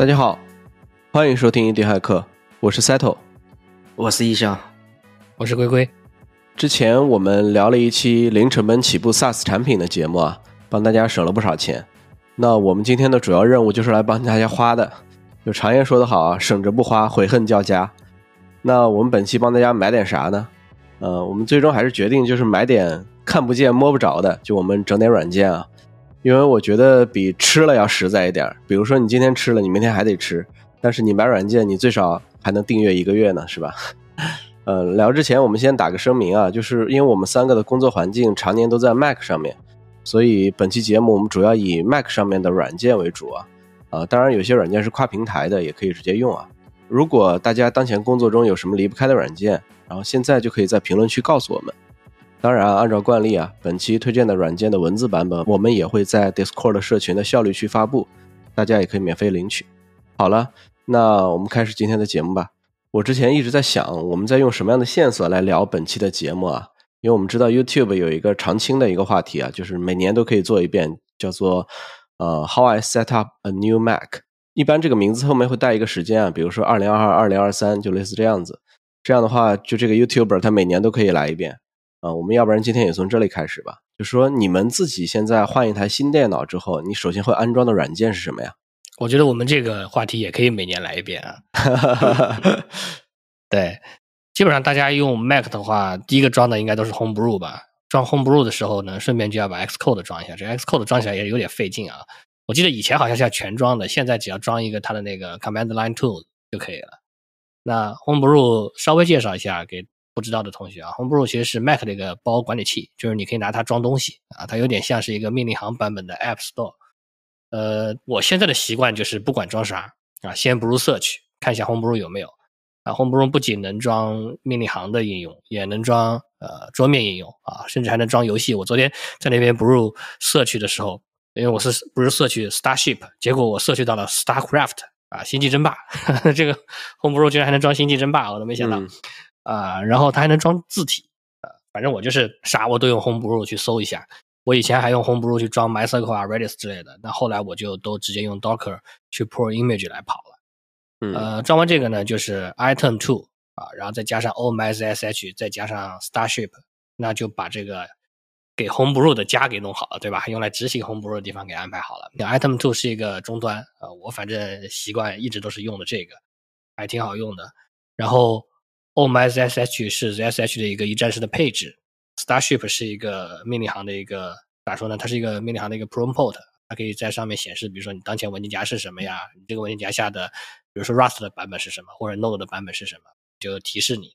大家好，欢迎收听一点骇客，我是 Settle，我是易笑，我是龟龟。之前我们聊了一期零成本起步 SaaS 产品的节目啊，帮大家省了不少钱。那我们今天的主要任务就是来帮大家花的。有常言说得好啊，省着不花，悔恨交加。那我们本期帮大家买点啥呢？呃，我们最终还是决定就是买点看不见摸不着的，就我们整点软件啊。因为我觉得比吃了要实在一点。比如说你今天吃了，你明天还得吃，但是你买软件，你最少还能订阅一个月呢，是吧？呃，聊之前我们先打个声明啊，就是因为我们三个的工作环境常年都在 Mac 上面，所以本期节目我们主要以 Mac 上面的软件为主啊。啊，当然有些软件是跨平台的，也可以直接用啊。如果大家当前工作中有什么离不开的软件，然后现在就可以在评论区告诉我们。当然，按照惯例啊，本期推荐的软件的文字版本我们也会在 Discord 社群的效率区发布，大家也可以免费领取。好了，那我们开始今天的节目吧。我之前一直在想，我们在用什么样的线索来聊本期的节目啊？因为我们知道 YouTube 有一个常青的一个话题啊，就是每年都可以做一遍，叫做。呃，How I set up a new Mac，一般这个名字后面会带一个时间啊，比如说二零二二、二零二三，就类似这样子。这样的话，就这个 YouTuber 他每年都可以来一遍啊。我们要不然今天也从这里开始吧，就说你们自己现在换一台新电脑之后，你首先会安装的软件是什么呀？我觉得我们这个话题也可以每年来一遍啊。对，基本上大家用 Mac 的话，第一个装的应该都是 Homebrew 吧。装 Homebrew 的时候呢，顺便就要把 Xcode 装一下。这 Xcode 装起来也有点费劲啊。我记得以前好像是要全装的，现在只要装一个它的那个 Command Line Tool 就可以了。那 Homebrew 稍微介绍一下给不知道的同学啊，Homebrew 其实是 Mac 的一个包管理器，就是你可以拿它装东西啊。它有点像是一个命令行版本的 App Store。呃，我现在的习惯就是不管装啥啊，先 brew search 看一下 Homebrew 有没有。啊，Homebrew 不仅能装命令行的应用，也能装。呃，桌面应用啊，甚至还能装游戏。我昨天在那边不入社区的时候，因为我是不是社区 Starship，结果我社区到了 Starcraft 啊，星际争霸。这个 Homebrew 居然还能装星际争霸，我都没想到啊。然后它还能装字体呃，反正我就是啥我都用 Homebrew 去搜一下。我以前还用 Homebrew 去装 MySQL 啊、Redis 之类的，那后来我就都直接用 Docker 去 pull image 来跑了。呃，装完这个呢，就是 Item Two。啊，然后再加上 o m s s h 再加上 Starship，那就把这个给 Homebrew 的家给弄好了，对吧？用来执行 Homebrew 的地方给安排好了。那 Item Two 是一个终端啊，我反正习惯一直都是用的这个，还挺好用的。然后 o m s s h 是 ZSH 的一个一站式的配置，Starship 是一个命令行的一个咋说呢？它是一个命令行的一个 prompt，它可以在上面显示，比如说你当前文件夹是什么呀？你这个文件夹下的，比如说 Rust 的版本是什么，或者 Node 的版本是什么？就提示你，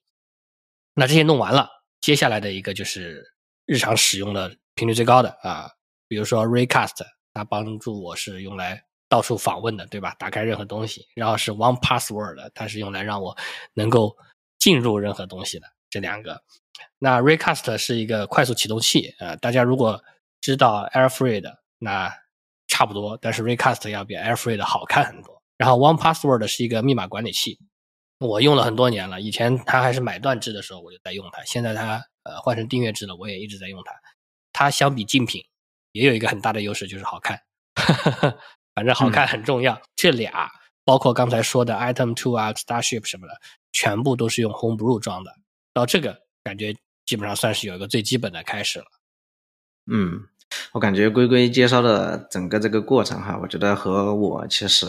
那这些弄完了，接下来的一个就是日常使用的频率最高的啊，比如说 Recast，它帮助我是用来到处访问的，对吧？打开任何东西，然后是 One Password，它是用来让我能够进入任何东西的。这两个，那 Recast 是一个快速启动器啊，大家如果知道 Airfree 的，那差不多，但是 Recast 要比 Airfree 的好看很多。然后 One Password 是一个密码管理器。我用了很多年了，以前它还是买断制的时候我就在用它，现在它呃换成订阅制了，我也一直在用它。它相比竞品也有一个很大的优势，就是好看。反正好看很重要。这俩包括刚才说的 Item Two 啊、Starship 什么的，全部都是用 Homebrew 装的。到这个感觉基本上算是有一个最基本的开始了。嗯，我感觉龟龟介绍的整个这个过程哈，我觉得和我其实。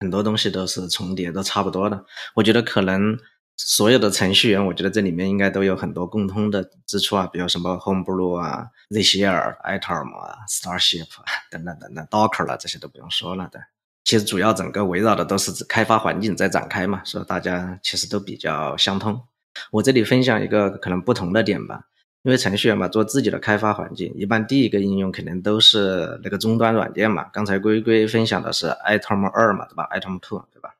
很多东西都是重叠，都差不多的。我觉得可能所有的程序员，我觉得这里面应该都有很多共通的之处啊，比如什么 Homebrew 啊、Zshare、Atom 啊、Starship 等等等等，Docker 了这些都不用说了的。其实主要整个围绕的都是开发环境在展开嘛，所以大家其实都比较相通。我这里分享一个可能不同的点吧。因为程序员嘛，做自己的开发环境，一般第一个应用肯定都是那个终端软件嘛。刚才龟龟分享的是 Atom 二嘛，对吧？Atom Two 对吧？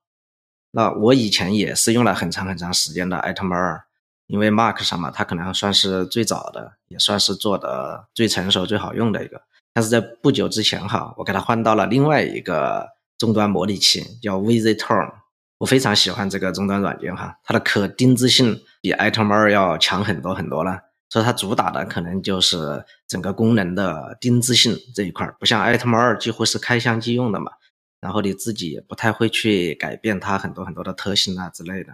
那我以前也是用了很长很长时间的 Atom 二，因为 Mark 上嘛，它可能算是最早的，也算是做的最成熟、最好用的一个。但是在不久之前哈，我给它换到了另外一个终端模拟器，叫 VZTorm。我非常喜欢这个终端软件哈，它的可定制性比 Atom 二要强很多很多了。所以它主打的可能就是整个功能的定制性这一块，不像 Atom 二几乎是开箱即用的嘛。然后你自己也不太会去改变它很多很多的特性啊之类的。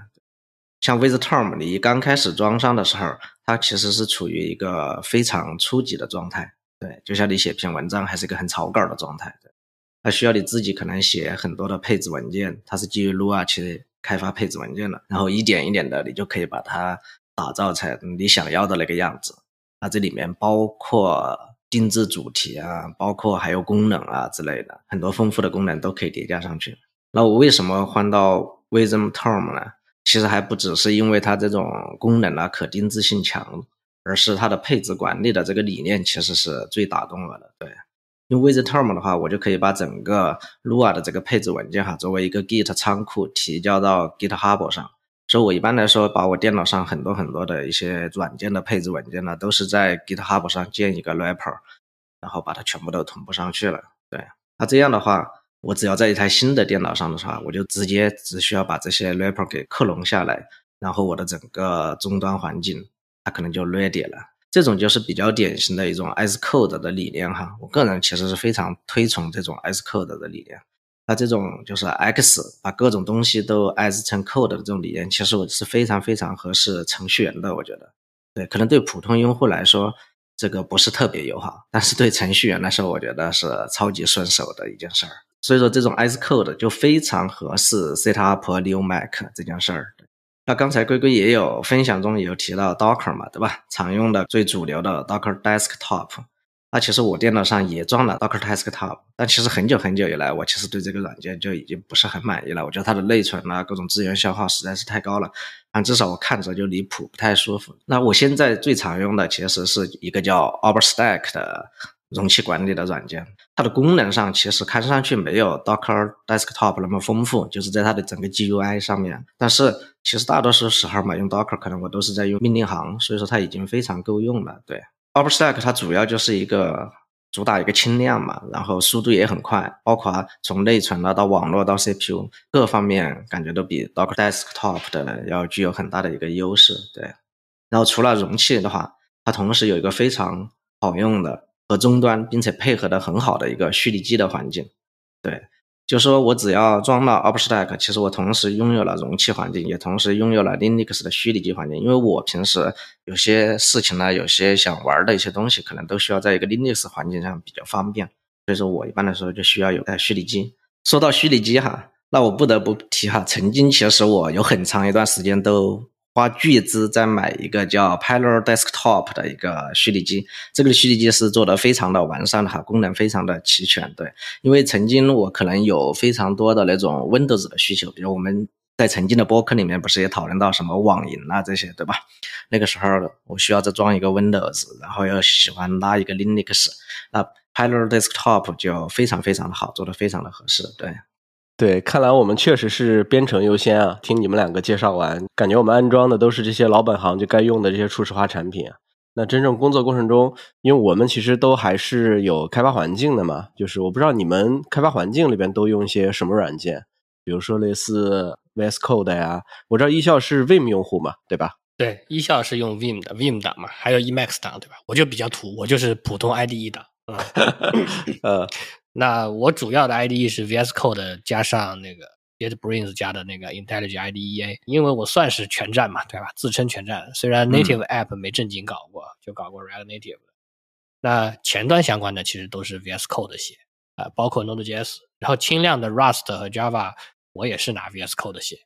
像 WizTerm，你刚开始装上的时候，它其实是处于一个非常初级的状态，对，就像你写篇文章还是一个很草稿的状态，它需要你自己可能写很多的配置文件，它是基于 Lua 去开发配置文件的，然后一点一点的，你就可以把它打造成你想要的那个样子。那这里面包括定制主题啊，包括还有功能啊之类的，很多丰富的功能都可以叠加上去。那我为什么换到 WizTerm 呢？其实还不只是因为它这种功能啊可定制性强，而是它的配置管理的这个理念其实是最打动我的。对，用 WizTerm 的话，我就可以把整个 Lua 的这个配置文件哈，作为一个 Git 仓库提交到 GitHub 上。所以我一般来说，把我电脑上很多很多的一些软件的配置文件呢，都是在 GitHub 上建一个 repo，然后把它全部都同步上去了。对，那这样的话。我只要在一台新的电脑上的话，我就直接只需要把这些 repo 给克隆下来，然后我的整个终端环境它可能就 ready 了。这种就是比较典型的一种 S code 的理念哈。我个人其实是非常推崇这种 S code 的理念。那这种就是 X 把各种东西都 S 成 code 的这种理念，其实我是非常非常合适程序员的。我觉得，对，可能对普通用户来说这个不是特别友好，但是对程序员来说，我觉得是超级顺手的一件事儿。所以说，这种 S code 就非常合适 set up a new Mac 这件事儿。那刚才龟龟也有分享中也有提到 Docker 嘛，对吧？常用的最主流的 Docker Desktop。那其实我电脑上也装了 Docker Desktop，但其实很久很久以来，我其实对这个软件就已经不是很满意了。我觉得它的内存啊，各种资源消耗实在是太高了，啊，至少我看着就离谱，不太舒服。那我现在最常用的其实是一个叫 OverStack 的。容器管理的软件，它的功能上其实看上去没有 Docker Desktop 那么丰富，就是在它的整个 GUI 上面。但是其实大多数时候嘛，用 Docker 可能我都是在用命令行，所以说它已经非常够用了。对，OpenStack 它主要就是一个主打一个轻量嘛，然后速度也很快，包括从内存啊到网络到 CPU 各方面，感觉都比 Docker Desktop 的要具有很大的一个优势。对，然后除了容器的话，它同时有一个非常好用的。和终端，并且配合的很好的一个虚拟机的环境，对，就说我只要装了 OpenStack，其实我同时拥有了容器环境，也同时拥有了 Linux 的虚拟机环境。因为我平时有些事情呢，有些想玩的一些东西，可能都需要在一个 Linux 环境上比较方便，所以说我一般来说就需要有台虚拟机。说到虚拟机哈，那我不得不提哈，曾经其实我有很长一段时间都。花巨资再买一个叫 Pilot Desktop 的一个虚拟机，这个虚拟机是做的非常的完善的哈，功能非常的齐全。对，因为曾经我可能有非常多的那种 Windows 的需求，比如我们在曾经的播客里面不是也讨论到什么网银啊这些，对吧？那个时候我需要再装一个 Windows，然后又喜欢拉一个 Linux，那 Pilot Desktop 就非常非常的好，做的非常的合适。对。对，看来我们确实是编程优先啊！听你们两个介绍完，感觉我们安装的都是这些老本行就该用的这些初始化产品。那真正工作过程中，因为我们其实都还是有开发环境的嘛，就是我不知道你们开发环境里边都用一些什么软件，比如说类似 VS Code 呀，我知道一校是 Vim 用户嘛，对吧？对，一校是用 Vim 的，Vim 档嘛，还有 Emacs 档，对吧？我就比较土，我就是普通 IDE 档。呃。那我主要的 IDE 是 VS Code 加上那个 JetBrains 加的那个 IntelliJ IDEA，因为我算是全站嘛，对吧？自称全站，虽然 Native App 没正经搞过，就搞过 React Native。那前端相关的其实都是 VS Code 写啊，包括 Node.js，然后轻量的 Rust 和 Java 我也是拿 VS Code 写，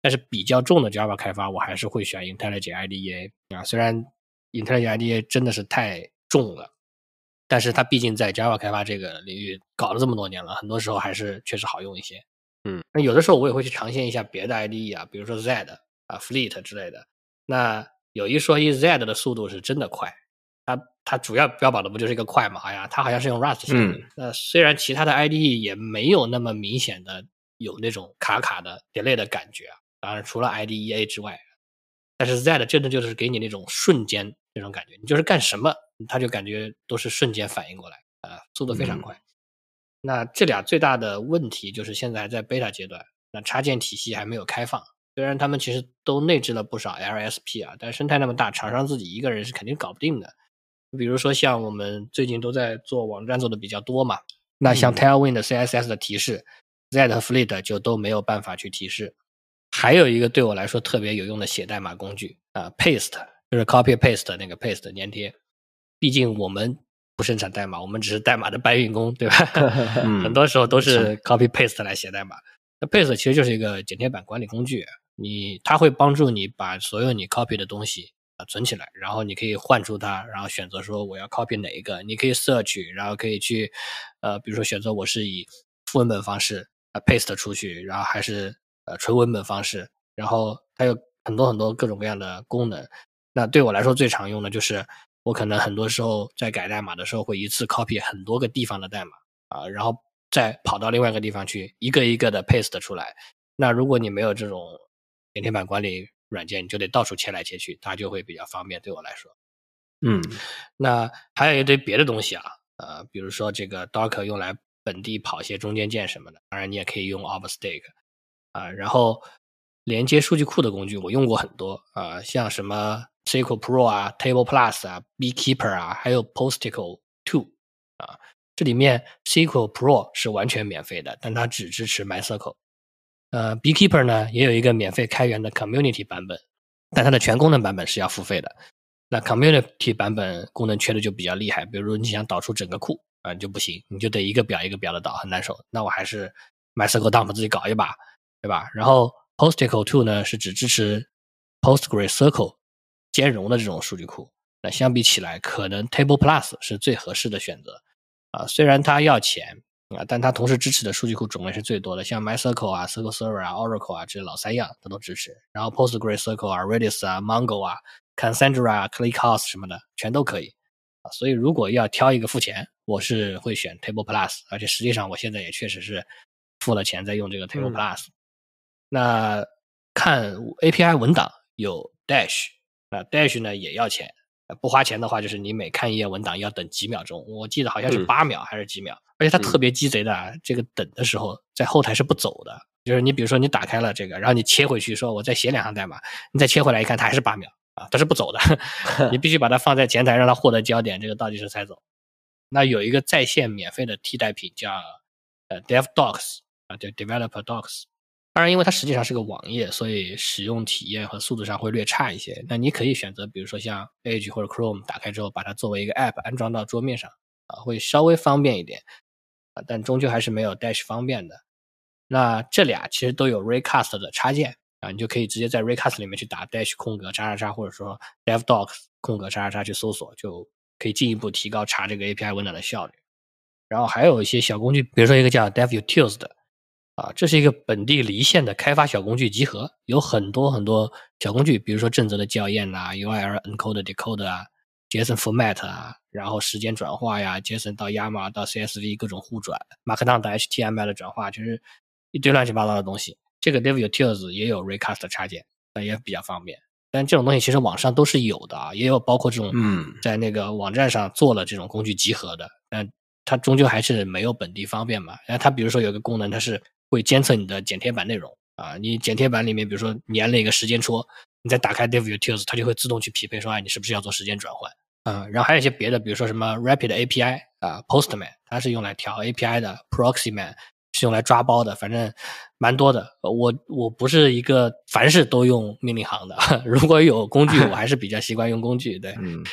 但是比较重的 Java 开发我还是会选 IntelliJ IDEA 啊，虽然 IntelliJ IDEA 真的是太重了。但是它毕竟在 Java 开发这个领域搞了这么多年了，很多时候还是确实好用一些。嗯，那有的时候我也会去尝鲜一下别的 IDE 啊，比如说 Z 啊、Fleet 之类的。那有一说一，Z 的速度是真的快，它它主要标榜的不就是一个快嘛？哎呀，它好像是用 Rust 写的。那虽然其他的 IDE 也没有那么明显的有那种卡卡的 delay 的感觉啊，当然除了 IDEA 之外，但是 Z 真的就是给你那种瞬间那种感觉，你就是干什么。他就感觉都是瞬间反应过来，啊，速度非常快。那这俩最大的问题就是现在还在 beta 阶段，那插件体系还没有开放。虽然他们其实都内置了不少 LSP 啊，但生态那么大，厂商自己一个人是肯定搞不定的。比如说像我们最近都在做网站做的比较多嘛，那像 Tailwind CSS 的提示 Z 和 Fleet 就都没有办法去提示。还有一个对我来说特别有用的写代码工具啊，Paste 就是 copy paste 那个 paste 粘贴。毕竟我们不生产代码，我们只是代码的搬运工，对吧？很多时候都是 copy paste 来写代码。那 paste 其实就是一个剪贴板管理工具，你它会帮助你把所有你 copy 的东西啊存起来，然后你可以换出它，然后选择说我要 copy 哪一个，你可以 search，然后可以去呃，比如说选择我是以副文本方式啊 paste 出去，然后还是呃纯文本方式，然后它有很多很多各种各样的功能。那对我来说最常用的就是我可能很多时候在改代码的时候会一次 copy 很多个地方的代码啊，然后。再跑到另外一个地方去，一个一个的 paste 出来。那如果你没有这种剪贴板管理软件，你就得到处切来切去，它就会比较方便。对我来说，嗯，那还有一堆别的东西啊，呃，比如说这个 Docker 用来本地跑一些中间件什么的，当然你也可以用 OpenStack 啊。然后连接数据库的工具我用过很多啊，像什么 SQL Pro 啊、Table Plus 啊、Beekeeper 啊，还有 Posticle Two 啊。这里面 SQL Pro 是完全免费的，但它只支持 MySQL。呃，Beekeeper 呢也有一个免费开源的 Community 版本，但它的全功能版本是要付费的。那 Community 版本功能缺的就比较厉害，比如你想导出整个库啊就不行，你就得一个表一个表的导，很难受。那我还是 MySQL dump 自己搞一把，对吧？然后 Posticle Two 呢是只支持 PostgreSQL 兼容的这种数据库。那相比起来，可能 Table Plus 是最合适的选择。啊，虽然它要钱啊，但它同时支持的数据库种类是最多的，像 MySQL 啊、SQL Server 啊、Oracle 啊这些老三样它都支持。然后 PostgreSQL 啊、Redis 啊、Mongo 啊、Cassandra 啊、ClickHouse 什么的全都可以。啊，所以如果要挑一个付钱，我是会选 Table Plus，而且实际上我现在也确实是付了钱在用这个 Table Plus。那看 API 文档有 Dash，那 Dash 呢也要钱。不花钱的话，就是你每看一页文档要等几秒钟，我记得好像是八秒还是几秒，而且它特别鸡贼的，这个等的时候在后台是不走的，就是你比如说你打开了这个，然后你切回去说我再写两行代码，你再切回来一看，它还是八秒啊，它是不走的，你必须把它放在前台让它获得焦点，这个倒计时才走。那有一个在线免费的替代品叫呃 DevDocs 啊，叫 Developer Docs。当然，因为它实际上是个网页，所以使用体验和速度上会略差一些。那你可以选择，比如说像 Edge 或者 Chrome，打开之后把它作为一个 App 安装到桌面上，啊，会稍微方便一点，啊，但终究还是没有 Dash 方便的。那这俩其实都有 Recast 的插件，啊，你就可以直接在 Recast 里面去打 Dash 空格叉叉叉，或者说 DevDocs 空格叉叉叉去搜索，就可以进一步提高查这个 API 文档的效率。然后还有一些小工具，比如说一个叫 DevUtils 的。啊，这是一个本地离线的开发小工具集合，有很多很多小工具，比如说正则的校验呐，URL encode decode 啊，JSON format 啊，然后时间转化呀，JSON 到 YAML 到 CSV 各种互转，Markdown 到 HTML 的转化，就是一堆乱七八糟的东西。这个 DevUtils 也有 Recast 插件，那也比较方便。但这种东西其实网上都是有的啊，也有包括这种在那个网站上做了这种工具集合的，但它终究还是没有本地方便嘛。然后它比如说有个功能，它是会监测你的剪贴板内容啊，你剪贴板里面，比如说粘了一个时间戳，你再打开 DevUtils，它就会自动去匹配说，哎，你是不是要做时间转换？嗯，然后还有一些别的，比如说什么 Rapid API 啊，Postman，它是用来调 API 的，Proxyman 是用来抓包的，反正蛮多的。我我不是一个凡事都用命令行的，如果有工具，我还是比较习惯用工具。对，嗯，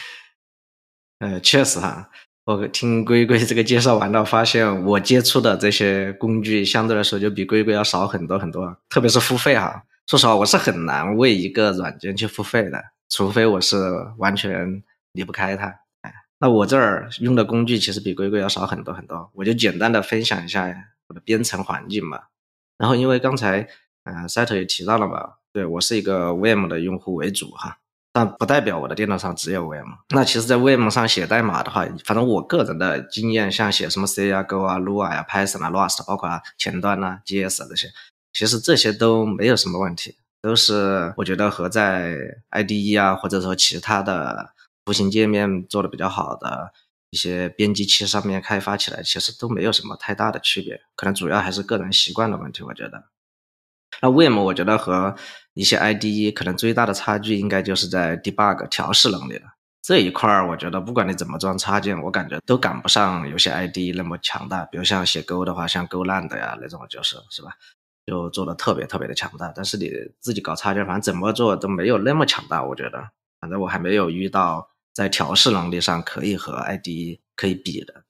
呃，确实哈。我听龟龟这个介绍完了，发现我接触的这些工具相对来说就比龟龟要少很多很多，特别是付费哈。说实话，我是很难为一个软件去付费的，除非我是完全离不开它。哎，那我这儿用的工具其实比龟龟要少很多很多，我就简单的分享一下我的编程环境吧。然后因为刚才呃赛特也提到了嘛，对我是一个 VM 的用户为主哈。但不代表我的电脑上只有 VM。那其实，在 VM 上写代码的话，反正我个人的经验，像写什么 C 啊、Go 啊、Lua 呀、Python 啊、Rust，包括前端呐、JS 这些，其实这些都没有什么问题，都是我觉得和在 IDE 啊，或者说其他的图形界面做的比较好的一些编辑器上面开发起来，其实都没有什么太大的区别。可能主要还是个人习惯的问题，我觉得。那 VM 我觉得和一些 IDE 可能最大的差距应该就是在 debug 调试能力了。这一块儿，我觉得不管你怎么装插件，我感觉都赶不上有些 IDE 那么强大。比如像写 Go 的话，像 GoLand 呀那种，就是是吧，就做的特别特别的强大。但是你自己搞插件，反正怎么做都没有那么强大。我觉得，反正我还没有遇到在调试能力上可以和 IDE 可以比的。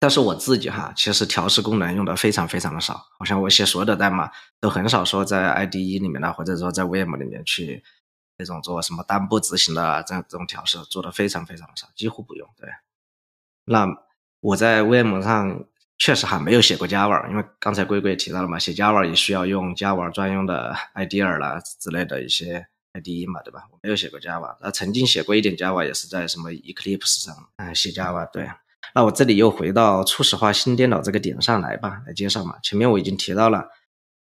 但是我自己哈，其实调试功能用的非常非常的少，好像我写所有的代码都很少说在 IDE 里面呢，或者说在 VM 里面去。那种做什么单步执行的这样这种调试做的非常非常的少，几乎不用。对，那我在 VM 上确实还没有写过 Java，因为刚才龟龟也提到了嘛，写 Java 也需要用 Java 专用的 IDE 啦之类的一些 IDE 嘛，对吧？我没有写过 Java，那曾经写过一点 Java，也是在什么 Eclipse 上啊写 Java。对，那我这里又回到初始化新电脑这个点上来吧，来介绍嘛。前面我已经提到了。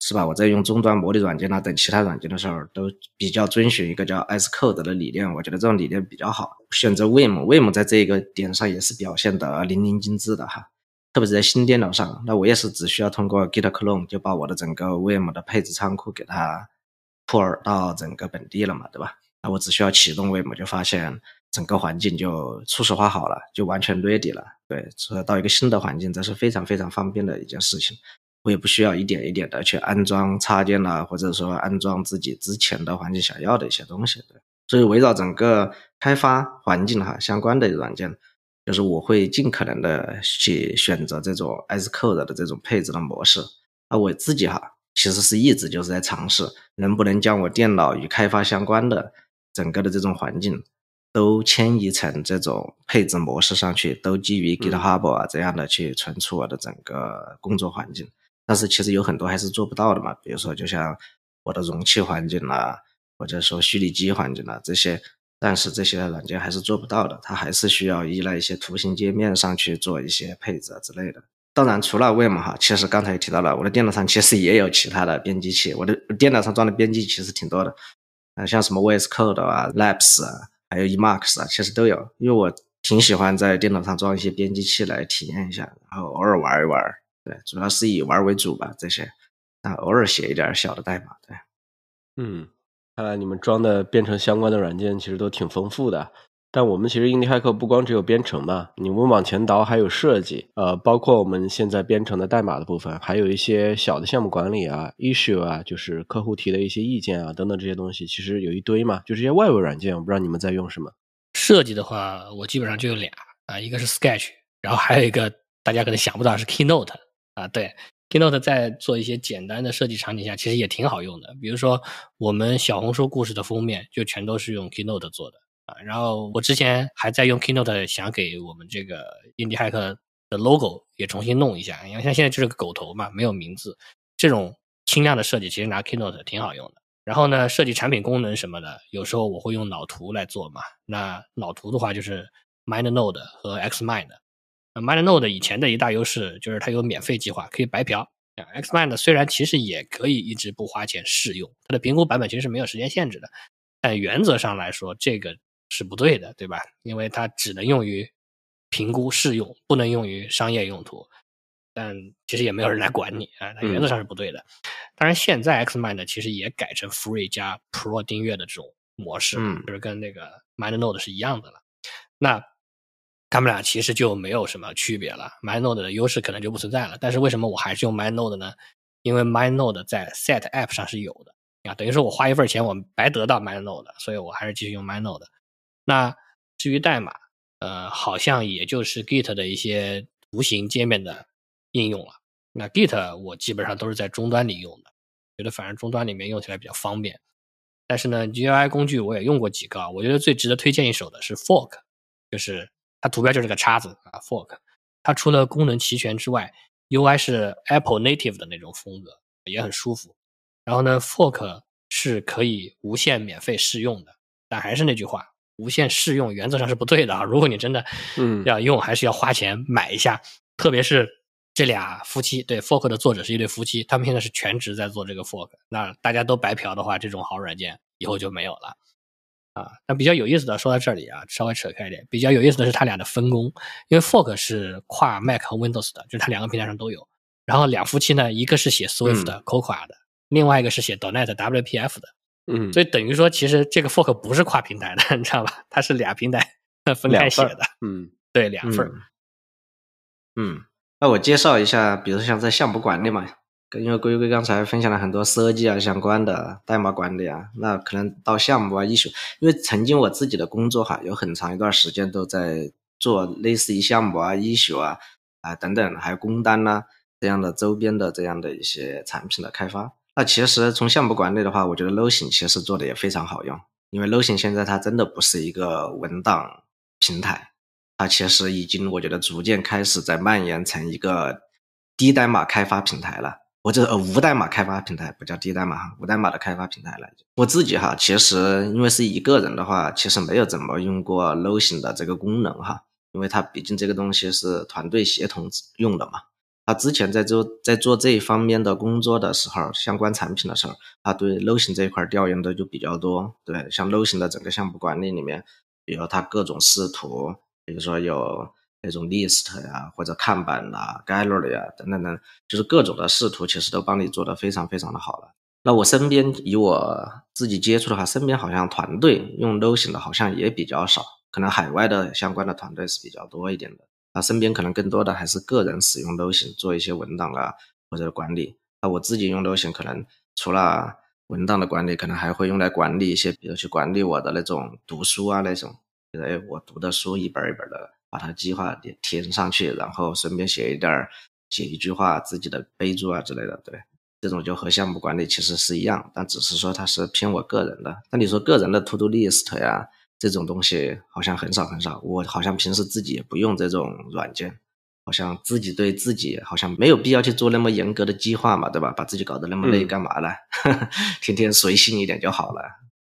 是吧？我在用终端模拟软件啊等其他软件的时候，都比较遵循一个叫 S Code 的理念。我觉得这种理念比较好。选择 Vim，Vim 在这个点上也是表现得淋漓尽致的哈。特别是在新电脑上，那我也是只需要通过 Git Clone 就把我的整个 Vim 的配置仓库给它 p 到整个本地了嘛，对吧？那我只需要启动 Vim，就发现整个环境就初始化好了，就完全 ready 了。对，所以到一个新的环境，这是非常非常方便的一件事情。我也不需要一点一点的去安装插件啦，或者说安装自己之前的环境想要的一些东西。对，所以围绕整个开发环境哈相关的软件，就是我会尽可能的去选择这种 as code 的这种配置的模式。那我自己哈其实是一直就是在尝试，能不能将我电脑与开发相关的整个的这种环境都迁移成这种配置模式上去，都基于 GitHub 啊这样的去存储我的整个工作环境。但是其实有很多还是做不到的嘛，比如说就像我的容器环境啦，或者说虚拟机环境啦这些，但是这些软件还是做不到的，它还是需要依赖一些图形界面上去做一些配置啊之类的。当然，除了 Vim 哈，其实刚才也提到了，我的电脑上其实也有其他的编辑器，我的电脑上装的编辑其实挺多的，啊，像什么 VS Code 啊、Labs 啊，还有 Emacs 啊，其实都有，因为我挺喜欢在电脑上装一些编辑器来体验一下，然后偶尔玩一玩。对，主要是以玩为主吧，这些，啊，偶尔写一点小的代码，对，嗯，看来你们装的编程相关的软件其实都挺丰富的。但我们其实印第骇客不光只有编程嘛，你们往前倒还有设计，呃，包括我们现在编程的代码的部分，还有一些小的项目管理啊、issue 啊，就是客户提的一些意见啊等等这些东西，其实有一堆嘛，就这些外围软件，我不知道你们在用什么。设计的话，我基本上就有俩啊，一个是 Sketch，然后还有一个大家可能想不到是 Keynote。啊，对，Keynote 在做一些简单的设计场景下，其实也挺好用的。比如说，我们小红书故事的封面就全都是用 Keynote 做的啊。然后我之前还在用 Keynote 想给我们这个印第骇客的 logo 也重新弄一下，因为像现在就是个狗头嘛，没有名字。这种轻量的设计，其实拿 Keynote 挺好用的。然后呢，设计产品功能什么的，有时候我会用脑图来做嘛。那脑图的话，就是 MindNode 和 Xmind。那 MindNode 以前的一大优势就是它有免费计划，可以白嫖。Xmind 虽然其实也可以一直不花钱试用，它的评估版本其实是没有时间限制的，但原则上来说这个是不对的，对吧？因为它只能用于评估试用，不能用于商业用途。但其实也没有人来管你啊，它原则上是不对的。当然，现在 Xmind 其实也改成 Free 加 Pro 订阅的这种模式，嗯就是跟那个 MindNode 是一样的了。那他们俩其实就没有什么区别了，MindNode 的优势可能就不存在了。但是为什么我还是用 MindNode 呢？因为 MindNode 在 Set App 上是有的啊，等于说我花一份钱，我白得到 MindNode，所以我还是继续用 MindNode。那至于代码，呃，好像也就是 Git 的一些图形界面的应用了。那 Git 我基本上都是在终端里用的，觉得反正终端里面用起来比较方便。但是呢，GUI 工具我也用过几个，我觉得最值得推荐一手的是 Fork，就是。它图标就是个叉子啊，fork。它除了功能齐全之外，UI 是 Apple Native 的那种风格，也很舒服。然后呢，fork 是可以无限免费试用的，但还是那句话，无限试用原则上是不对的啊。如果你真的嗯要用，还是要花钱买一下。特别是这俩夫妻，对 fork 的作者是一对夫妻，他们现在是全职在做这个 fork。那大家都白嫖的话，这种好软件以后就没有了。啊，那比较有意思的说到这里啊，稍微扯开一点，比较有意思的是它俩的分工，因为 Fork 是跨 Mac 和 Windows 的，就是它两个平台上都有。然后两夫妻呢，一个是写 Swift 的 Cocoa 的，另外一个是写 .NET WPF 的。嗯，所以等于说，其实这个 Fork 不是跨平台的，你知道吧？它是俩平台分开写的。嗯，对，两份。嗯，那我介绍一下，比如像在项目管理嘛，因为龟龟刚才分享了很多设计啊相关的代码管理啊，那可能到项目啊、艺术，因为曾经我自己的工作哈，有很长一段时间都在做类似于项目啊、艺术啊啊等等，还有工单呐这样的周边的这样的一些产品的开发。那其实从项目管理的话，我觉得 Notion 其实做的也非常好用，因为 Notion 现在它真的不是一个文档平台。它其实已经，我觉得逐渐开始在蔓延成一个低代码开发平台了，或者呃无代码开发平台，不叫低代码哈，无代码的开发平台了。我自己哈，其实因为是一个人的话，其实没有怎么用过 Notion 的这个功能哈，因为它毕竟这个东西是团队协同用的嘛。他之前在做在做这一方面的工作的时候，相关产品的时候，他对 l o t i o n 这一块调研的就比较多。对，像 l o t i o n 的整个项目管理里面，比如它各种视图。比如说有那种 list 呀，或者看板呐、gallery 啊等等等，就是各种的视图，其实都帮你做的非常非常的好了。那我身边以我自己接触的话，身边好像团队用 Notion 的好像也比较少，可能海外的相关的团队是比较多一点的。那身边可能更多的还是个人使用 Notion 做一些文档啊或者管理。那我自己用 Notion 可能除了文档的管理，可能还会用来管理一些，比如去管理我的那种读书啊那种。觉得哎，我读的书一本一本的把它计划填上去，然后顺便写一点儿，写一句话自己的备注啊之类的。对，这种就和项目管理其实是一样，但只是说它是偏我个人的。那你说个人的 To Do List 呀这种东西，好像很少很少。我好像平时自己也不用这种软件，好像自己对自己好像没有必要去做那么严格的计划嘛，对吧？把自己搞得那么累干嘛呢？天天随性一点就好了。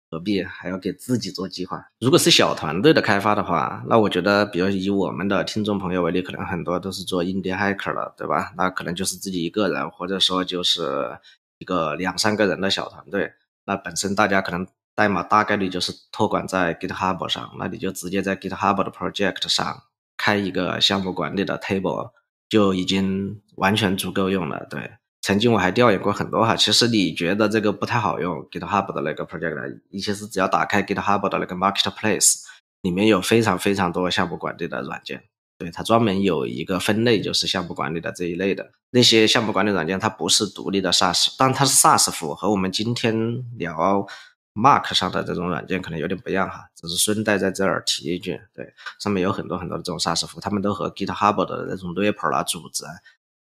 何必还要给自己做计划？如果是小团队的开发的话，那我觉得，比如以我们的听众朋友为例，可能很多都是做 indie hacker 了，对吧？那可能就是自己一个人，或者说就是一个两三个人的小团队。那本身大家可能代码大概率就是托管在 GitHub 上，那你就直接在 GitHub 的 project 上开一个项目管理的 table，就已经完全足够用了。对。曾经我还调研过很多哈，其实你觉得这个不太好用，GitHub 的那个 project，一些是只要打开 GitHub 的那个 Marketplace，里面有非常非常多项目管理的软件，对它专门有一个分类，就是项目管理的这一类的那些项目管理软件，它不是独立的 SaaS，但它是 SaaS 服务，和我们今天聊 Mark 上的这种软件可能有点不一样哈，只是顺带在这儿提一句，对，上面有很多很多的这种 SaaS 服务，他们都和 GitHub 的那种 repo 啊组织。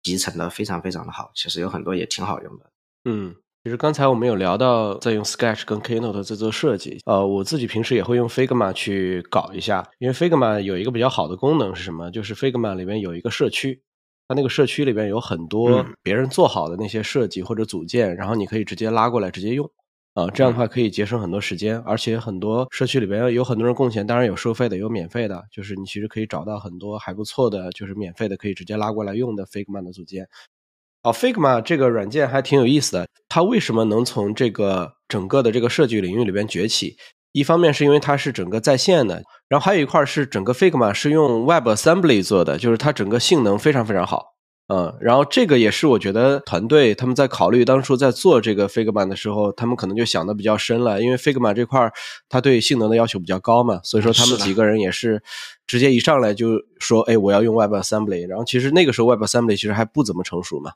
集成的非常非常的好，其实有很多也挺好用的。嗯，其实刚才我们有聊到在用 Sketch 跟 Keynote 在做设计，呃，我自己平时也会用 Figma 去搞一下，因为 Figma 有一个比较好的功能是什么？就是 Figma 里面有一个社区，它那个社区里边有很多别人做好的那些设计或者组件，然后你可以直接拉过来直接用。啊，这样的话可以节省很多时间，而且很多社区里边有很多人贡献，当然有收费的，有免费的，就是你其实可以找到很多还不错的，就是免费的可以直接拉过来用的 Figma 的组件。哦，Figma 这个软件还挺有意思的，它为什么能从这个整个的这个设计领域里边崛起？一方面是因为它是整个在线的，然后还有一块是整个 Figma 是用 Web Assembly 做的，就是它整个性能非常非常好。嗯，然后这个也是我觉得团队他们在考虑当初在做这个 Figma 的时候，他们可能就想的比较深了，因为 Figma 这块儿它对性能的要求比较高嘛，所以说他们几个人也是直接一上来就说，哎，我要用 Web Assembly。然后其实那个时候 Web Assembly 其实还不怎么成熟嘛，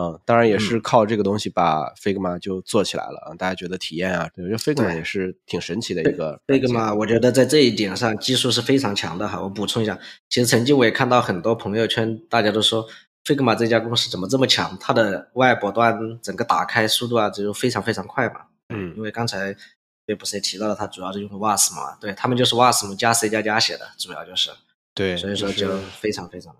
嗯，当然也是靠这个东西把 Figma 就做起来了啊，大家觉得体验啊，我觉得 Figma 也是挺神奇的一个。Figma 我觉得在这一点上技术是非常强的哈。我补充一下，其实曾经我也看到很多朋友圈，大家都说。Figma 这家公司怎么这么强？它的外部端整个打开速度啊，就非常非常快嘛。嗯，因为刚才也不是也提到了，它主要是用的 Wasm 嘛，对他们就是 Wasm 加 C 加加写的，主要就是。对，所以说就非常非常。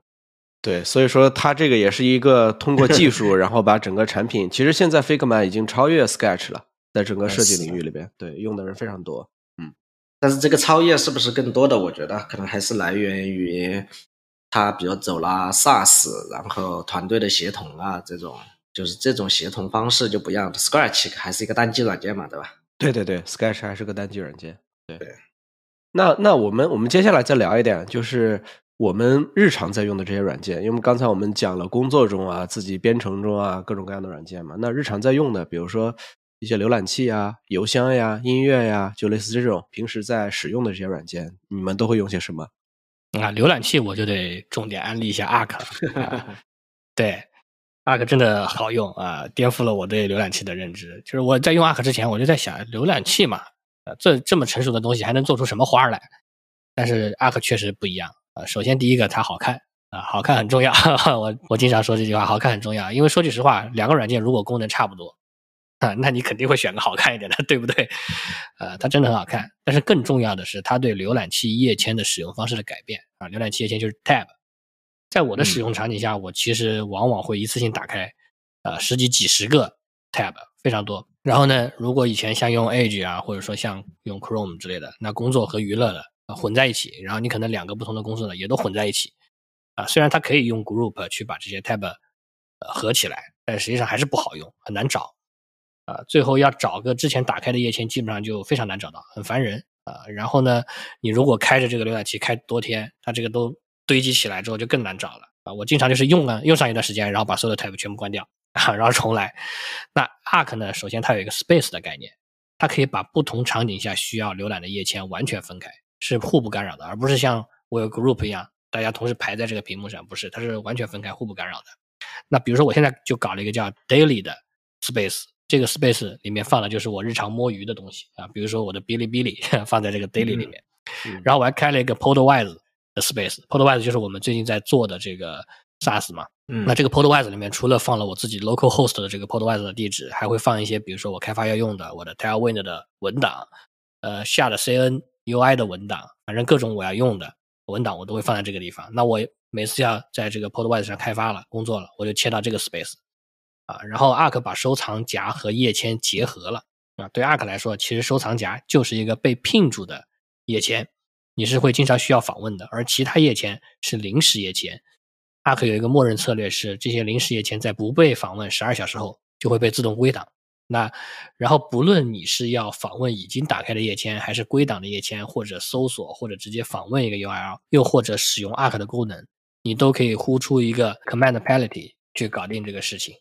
对，所以说它这个也是一个通过技术，然后把整个产品，其实现在 Figma 已经超越 Sketch 了，在整个设计领域里边，对用的人非常多。嗯，但是这个超越是不是更多的？我觉得可能还是来源于。他比如走了 SaaS，然后团队的协同啊，这种就是这种协同方式就不一样。Scratch 还是一个单机软件嘛，对吧？对对对，Sketch 还是个单机软件。对。那那我们我们接下来再聊一点，就是我们日常在用的这些软件，因为刚才我们讲了工作中啊、自己编程中啊各种各样的软件嘛。那日常在用的，比如说。一些浏览器啊、邮箱呀、音乐呀，就类似这种平时在使用的这些软件，你们都会用些什么？啊，浏览器我就得重点安利一下 Arc，对，Arc 真的好用啊，颠覆了我对浏览器的认知。就是我在用 Arc 之前，我就在想，浏览器嘛，呃，这这么成熟的东西还能做出什么花来？但是 Arc 确实不一样啊。首先第一个它好看啊，好看很重要。我我经常说这句话，好看很重要。因为说句实话，两个软件如果功能差不多啊，那你肯定会选个好看一点的，对不对？呃，它真的很好看。但是更重要的是，它对浏览器页签的使用方式的改变啊。浏览器页签就是 Tab，在我的使用场景下，我其实往往会一次性打开啊十几几十个 Tab，非常多。然后呢，如果以前像用 Edge 啊，或者说像用 Chrome 之类的，那工作和娱乐的。啊，混在一起，然后你可能两个不同的工作呢也都混在一起，啊，虽然它可以用 group 去把这些 tab 呃合起来，但实际上还是不好用，很难找，啊，最后要找个之前打开的页签，基本上就非常难找到，很烦人啊。然后呢，你如果开着这个浏览器开多天，它这个都堆积起来之后就更难找了啊。我经常就是用了用上一段时间，然后把所有的 tab 全部关掉啊，然后重来。那 Arc 呢，首先它有一个 space 的概念，它可以把不同场景下需要浏览的页签完全分开。是互不干扰的，而不是像我有 group 一样，大家同时排在这个屏幕上，不是，它是完全分开、互不干扰的。那比如说，我现在就搞了一个叫 daily 的 space，这个 space 里面放的就是我日常摸鱼的东西啊，比如说我的哔哩哔哩 放在这个 daily 里面，然后我还开了一个 Podwise 的 space，Podwise 就是我们最近在做的这个 SaaS 嘛，那这个 Podwise 里面除了放了我自己 local host 的这个 Podwise 的地址，还会放一些，比如说我开发要用的我的 Tailwind 的文档，呃，下的 CN。UI 的文档，反正各种我要用的文档，我都会放在这个地方。那我每次要在这个 Podwise 上开发了、工作了，我就切到这个 space 啊。然后 Arc 把收藏夹和页签结合了啊。对 Arc 来说，其实收藏夹就是一个被聘住的页签，你是会经常需要访问的，而其他页签是临时页签。Arc 有一个默认策略是，这些临时页签在不被访问十二小时后就会被自动归档。那，然后不论你是要访问已经打开的页签，还是归档的页签，或者搜索，或者直接访问一个 URL，又或者使用 Arc 的功能，你都可以呼出一个 Command Palette 去搞定这个事情。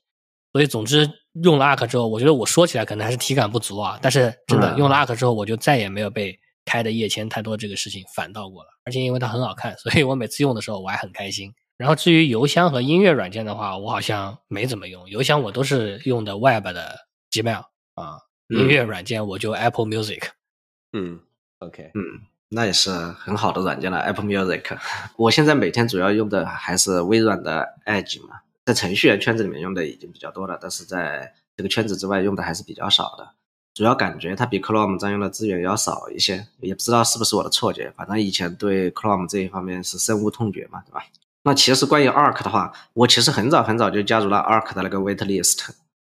所以，总之用了 Arc 之后，我觉得我说起来可能还是体感不足啊，但是真的用了 Arc 之后，我就再也没有被开的页签太多这个事情烦到过了。而且因为它很好看，所以我每次用的时候我还很开心。然后至于邮箱和音乐软件的话，我好像没怎么用，邮箱我都是用的 Web 的。Gmail 啊，音乐软件我就 Apple Music。嗯，OK，嗯，那也是很好的软件了，Apple Music。我现在每天主要用的还是微软的 Edge 嘛，在程序员圈子里面用的已经比较多了，但是在这个圈子之外用的还是比较少的。主要感觉它比 Chrome 占用的资源要少一些，也不知道是不是我的错觉，反正以前对 Chrome 这一方面是深恶痛绝嘛，对吧？那其实关于 Arc 的话，我其实很早很早就加入了 Arc 的那个 Waitlist。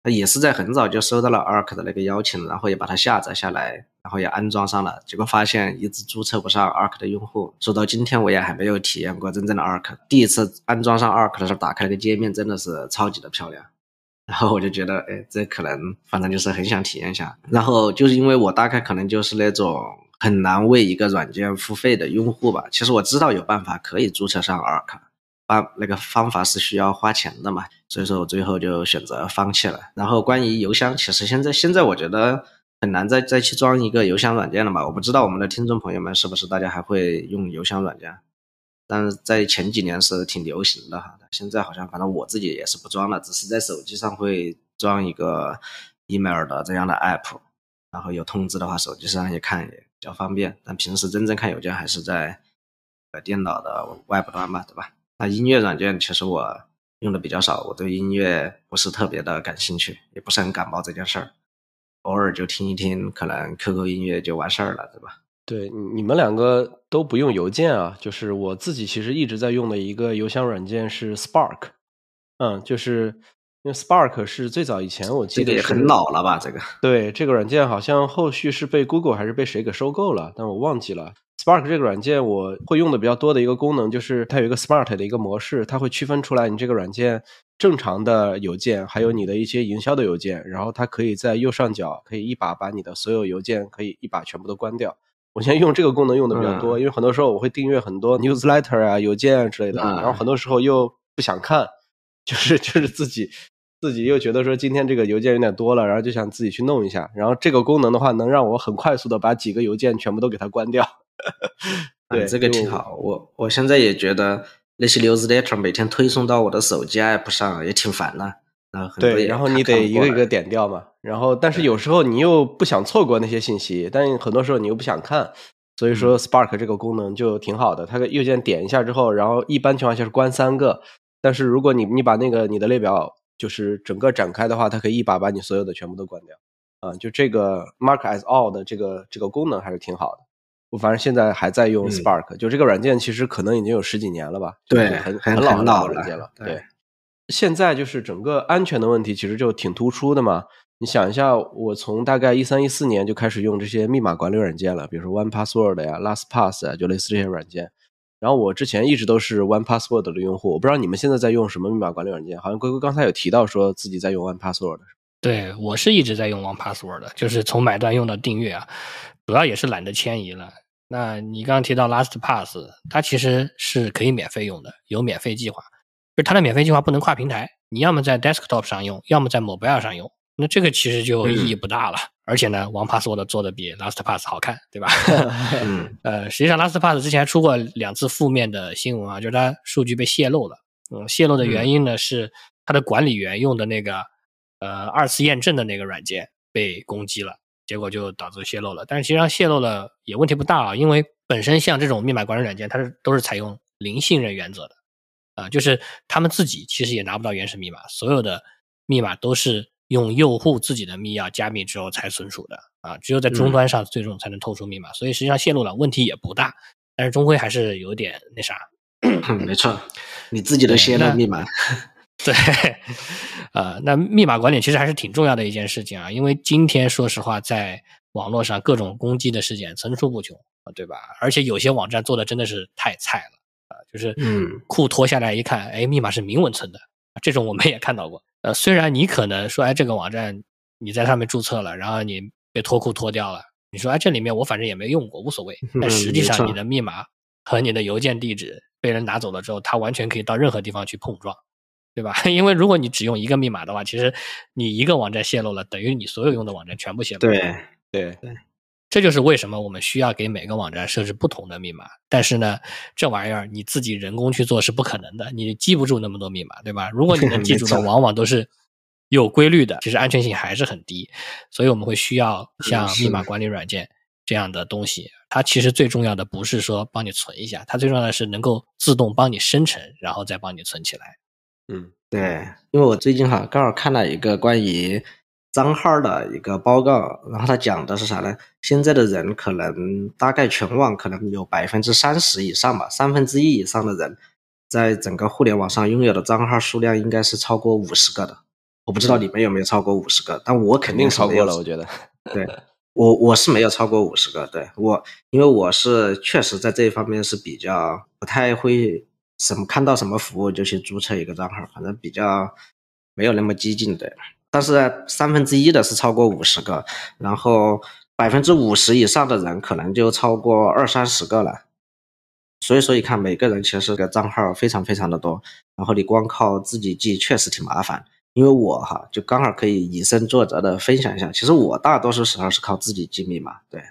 他也是在很早就收到了 Arc 的那个邀请，然后也把它下载下来，然后也安装上了。结果发现一直注册不上 Arc 的用户，直到今天我也还没有体验过真正的 Arc。第一次安装上 Arc 的时候，打开那个界面真的是超级的漂亮。然后我就觉得，哎，这可能反正就是很想体验一下。然后就是因为我大概可能就是那种很难为一个软件付费的用户吧。其实我知道有办法可以注册上 Arc。方那个方法是需要花钱的嘛，所以说我最后就选择放弃了。然后关于邮箱，其实现在现在我觉得很难再再去装一个邮箱软件了嘛。我不知道我们的听众朋友们是不是大家还会用邮箱软件，但是在前几年是挺流行的哈。现在好像反正我自己也是不装了，只是在手机上会装一个 email 的这样的 app，然后有通知的话手机上也看也比较方便。但平时真正看邮件还是在呃电脑的外部端嘛，对吧？那音乐软件其实我用的比较少，我对音乐不是特别的感兴趣，也不是很感冒这件事儿，偶尔就听一听，可能 QQ 音乐就完事儿了，对吧？对，你们两个都不用邮件啊，就是我自己其实一直在用的一个邮箱软件是 Spark，嗯，就是因为 Spark 是最早以前我记得也很老了吧？这个对，这个软件好像后续是被 Google 还是被谁给收购了，但我忘记了。Spark 这个软件我会用的比较多的一个功能，就是它有一个 Smart 的一个模式，它会区分出来你这个软件正常的邮件，还有你的一些营销的邮件，然后它可以在右上角可以一把把你的所有邮件可以一把全部都关掉。我现在用这个功能用的比较多，因为很多时候我会订阅很多 newsletter 啊、邮件啊之类的，然后很多时候又不想看，就是就是自己自己又觉得说今天这个邮件有点多了，然后就想自己去弄一下。然后这个功能的话，能让我很快速的把几个邮件全部都给它关掉。对，这个挺好。我我现在也觉得那些 newsletter 每天推送到我的手机 app 上也挺烦的。啊对，然后你得一个一个点掉嘛。然后，但是有时候你又不想错过那些信息，但很多时候你又不想看。所以说，Spark 这个功能就挺好的。它的右键点一下之后，然后一般情况下是关三个。但是如果你你把那个你的列表就是整个展开的话，它可以一把把你所有的全部都关掉。啊，就这个 Mark as all 的这个这个功能还是挺好的。我反正现在还在用 Spark，就这个软件其实可能已经有十几年了吧？对，很很老很老软件了。对，现在就是整个安全的问题其实就挺突出的嘛。你想一下，我从大概一三一四年就开始用这些密码管理软件了，比如说 One Password 呀、LastPass 啊，就类似这些软件。然后我之前一直都是 One Password 的用户，我不知道你们现在在用什么密码管理软件？好像龟龟刚才有提到说自己在用 One Password。对，我是一直在用 One Password 的，就是从买断用到订阅啊，主要也是懒得迁移了。那你刚刚提到 LastPass，它其实是可以免费用的，有免费计划，就它的免费计划不能跨平台，你要么在 Desktop 上用，要么在 Mobile 上用。那这个其实就意义不大了，而且呢，OnePassword 做的比 LastPass 好看，对吧？呃，实际上 LastPass 之前还出过两次负面的新闻啊，就是它数据被泄露了。嗯，泄露的原因呢是它的管理员用的那个呃二次验证的那个软件被攻击了，结果就导致泄露了。但是实际上泄露了也问题不大啊，因为本身像这种密码管理软件，它是都是采用零信任原则的啊，就是他们自己其实也拿不到原始密码，所有的密码都是。用用户自己的密钥加密之后才存储的啊，只有在终端上最终才能透出密码，所以实际上泄露了问题也不大，但是终归还是有点那啥。没错，你自己都泄露密码。对，呃，那密码管理其实还是挺重要的一件事情啊，因为今天说实话，在网络上各种攻击的事件层出不穷啊，对吧？而且有些网站做的真的是太菜了啊，就是库拖下来一看，哎，密码是明文存的，这种我们也看到过。呃，虽然你可能说，哎，这个网站你在上面注册了，然后你被脱库脱掉了，你说，哎，这里面我反正也没用过，无所谓。但实际上，你的密码和你的邮件地址被人拿走了之后，它完全可以到任何地方去碰撞，对吧？因为如果你只用一个密码的话，其实你一个网站泄露了，等于你所有用的网站全部泄露。对对对。这就是为什么我们需要给每个网站设置不同的密码。但是呢，这玩意儿你自己人工去做是不可能的，你记不住那么多密码，对吧？如果你能记 住的，往往都是有规律的，其实安全性还是很低。所以我们会需要像密码管理软件这样的东西。它其实最重要的不是说帮你存一下，它最重要的是能够自动帮你生成，然后再帮你存起来。嗯，对，因为我最近哈刚好看了一个关于。账号的一个报告，然后他讲的是啥呢？现在的人可能大概全网可能有百分之三十以上吧，三分之一以上的人，在整个互联网上拥有的账号数量应该是超过五十个的。我不知道你们有没有超过五十个，但我肯定超过了。我觉得，对 我我是没有超过五十个。对我，因为我是确实在这一方面是比较不太会什么看到什么服务就去注册一个账号，反正比较没有那么激进的。但是三分之一的是超过五十个，然后百分之五十以上的人可能就超过二三十个了。所以说，你看每个人其实个账号非常非常的多，然后你光靠自己记确实挺麻烦。因为我哈就刚好可以以身作则的分享一下，其实我大多数时候是靠自己记密码，对。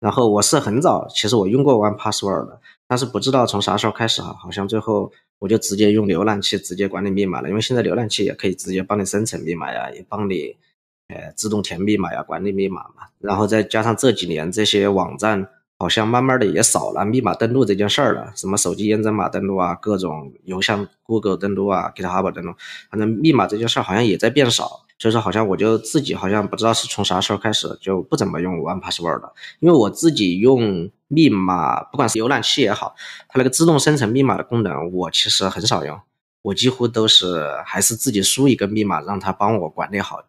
然后我是很早，其实我用过 One Password 的，但是不知道从啥时候开始哈，好像最后。我就直接用浏览器直接管理密码了，因为现在浏览器也可以直接帮你生成密码呀，也帮你，呃，自动填密码呀，管理密码嘛。然后再加上这几年这些网站好像慢慢的也少了密码登录这件事儿了，什么手机验证码登录啊，各种邮箱 Google 登录啊，GitHub 登录，反正密码这件事儿好像也在变少。所以说，好像我就自己好像不知道是从啥时候开始就不怎么用 One Password 了，因为我自己用密码，不管是浏览器也好，它那个自动生成密码的功能，我其实很少用，我几乎都是还是自己输一个密码，让它帮我管理好，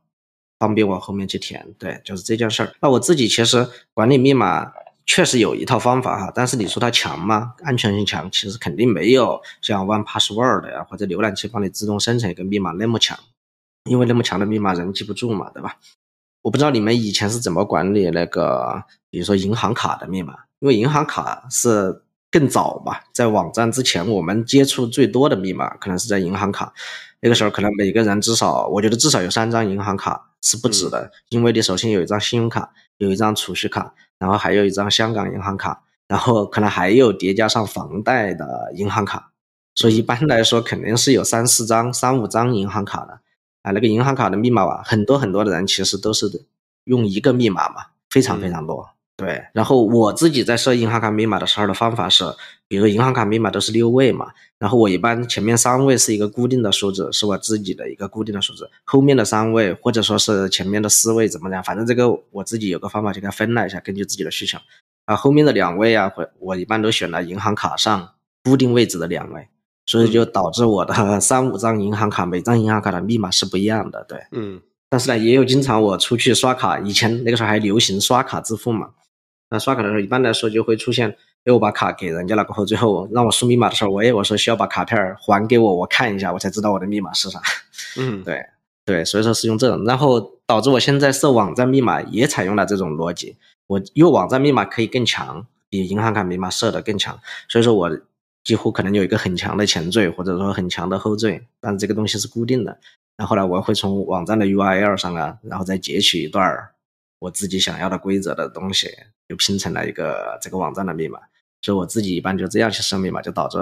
方便我后面去填。对，就是这件事儿。那我自己其实管理密码确实有一套方法哈，但是你说它强吗？安全性强，其实肯定没有像 One Password 呀或者浏览器帮你自动生成一个密码那么强。因为那么强的密码人记不住嘛，对吧？我不知道你们以前是怎么管理那个，比如说银行卡的密码，因为银行卡是更早嘛，在网站之前，我们接触最多的密码可能是在银行卡。那个时候，可能每个人至少，我觉得至少有三张银行卡是不止的，因为你首先有一张信用卡，有一张储蓄卡，然后还有一张香港银行卡，然后可能还有叠加上房贷的银行卡。所以一般来说，肯定是有三四张、三五张银行卡的。啊，那个银行卡的密码吧，很多很多的人其实都是用一个密码嘛，非常非常多。对，然后我自己在设银行卡密码的时候的方法是，比如银行卡密码都是六位嘛，然后我一般前面三位是一个固定的数字，是我自己的一个固定的数字，后面的三位或者说是前面的四位怎么样，反正这个我自己有个方法就给它分了一下，根据自己的需求。啊，后面的两位啊，我我一般都选了银行卡上固定位置的两位，所以就导致我的 三五张银行卡，每张银行卡的密码是不一样的。对，嗯，但是呢，也有经常我出去刷卡，以前那个时候还流行刷卡支付嘛。那刷卡的时候，一般来说就会出现，哎，我把卡给人家了过后，最后让我输密码的时候，我也我说需要把卡片还给我，我看一下，我才知道我的密码是啥。嗯，对对，所以说是用这种，然后导致我现在设网站密码也采用了这种逻辑，我因为网站密码可以更强，比银行卡密码设的更强，所以说我几乎可能有一个很强的前缀，或者说很强的后缀，但是这个东西是固定的。然后呢，我会从网站的 URL 上啊，然后再截取一段我自己想要的规则的东西。就拼成了一个这个网站的密码，所以我自己一般就这样去设密码，就导致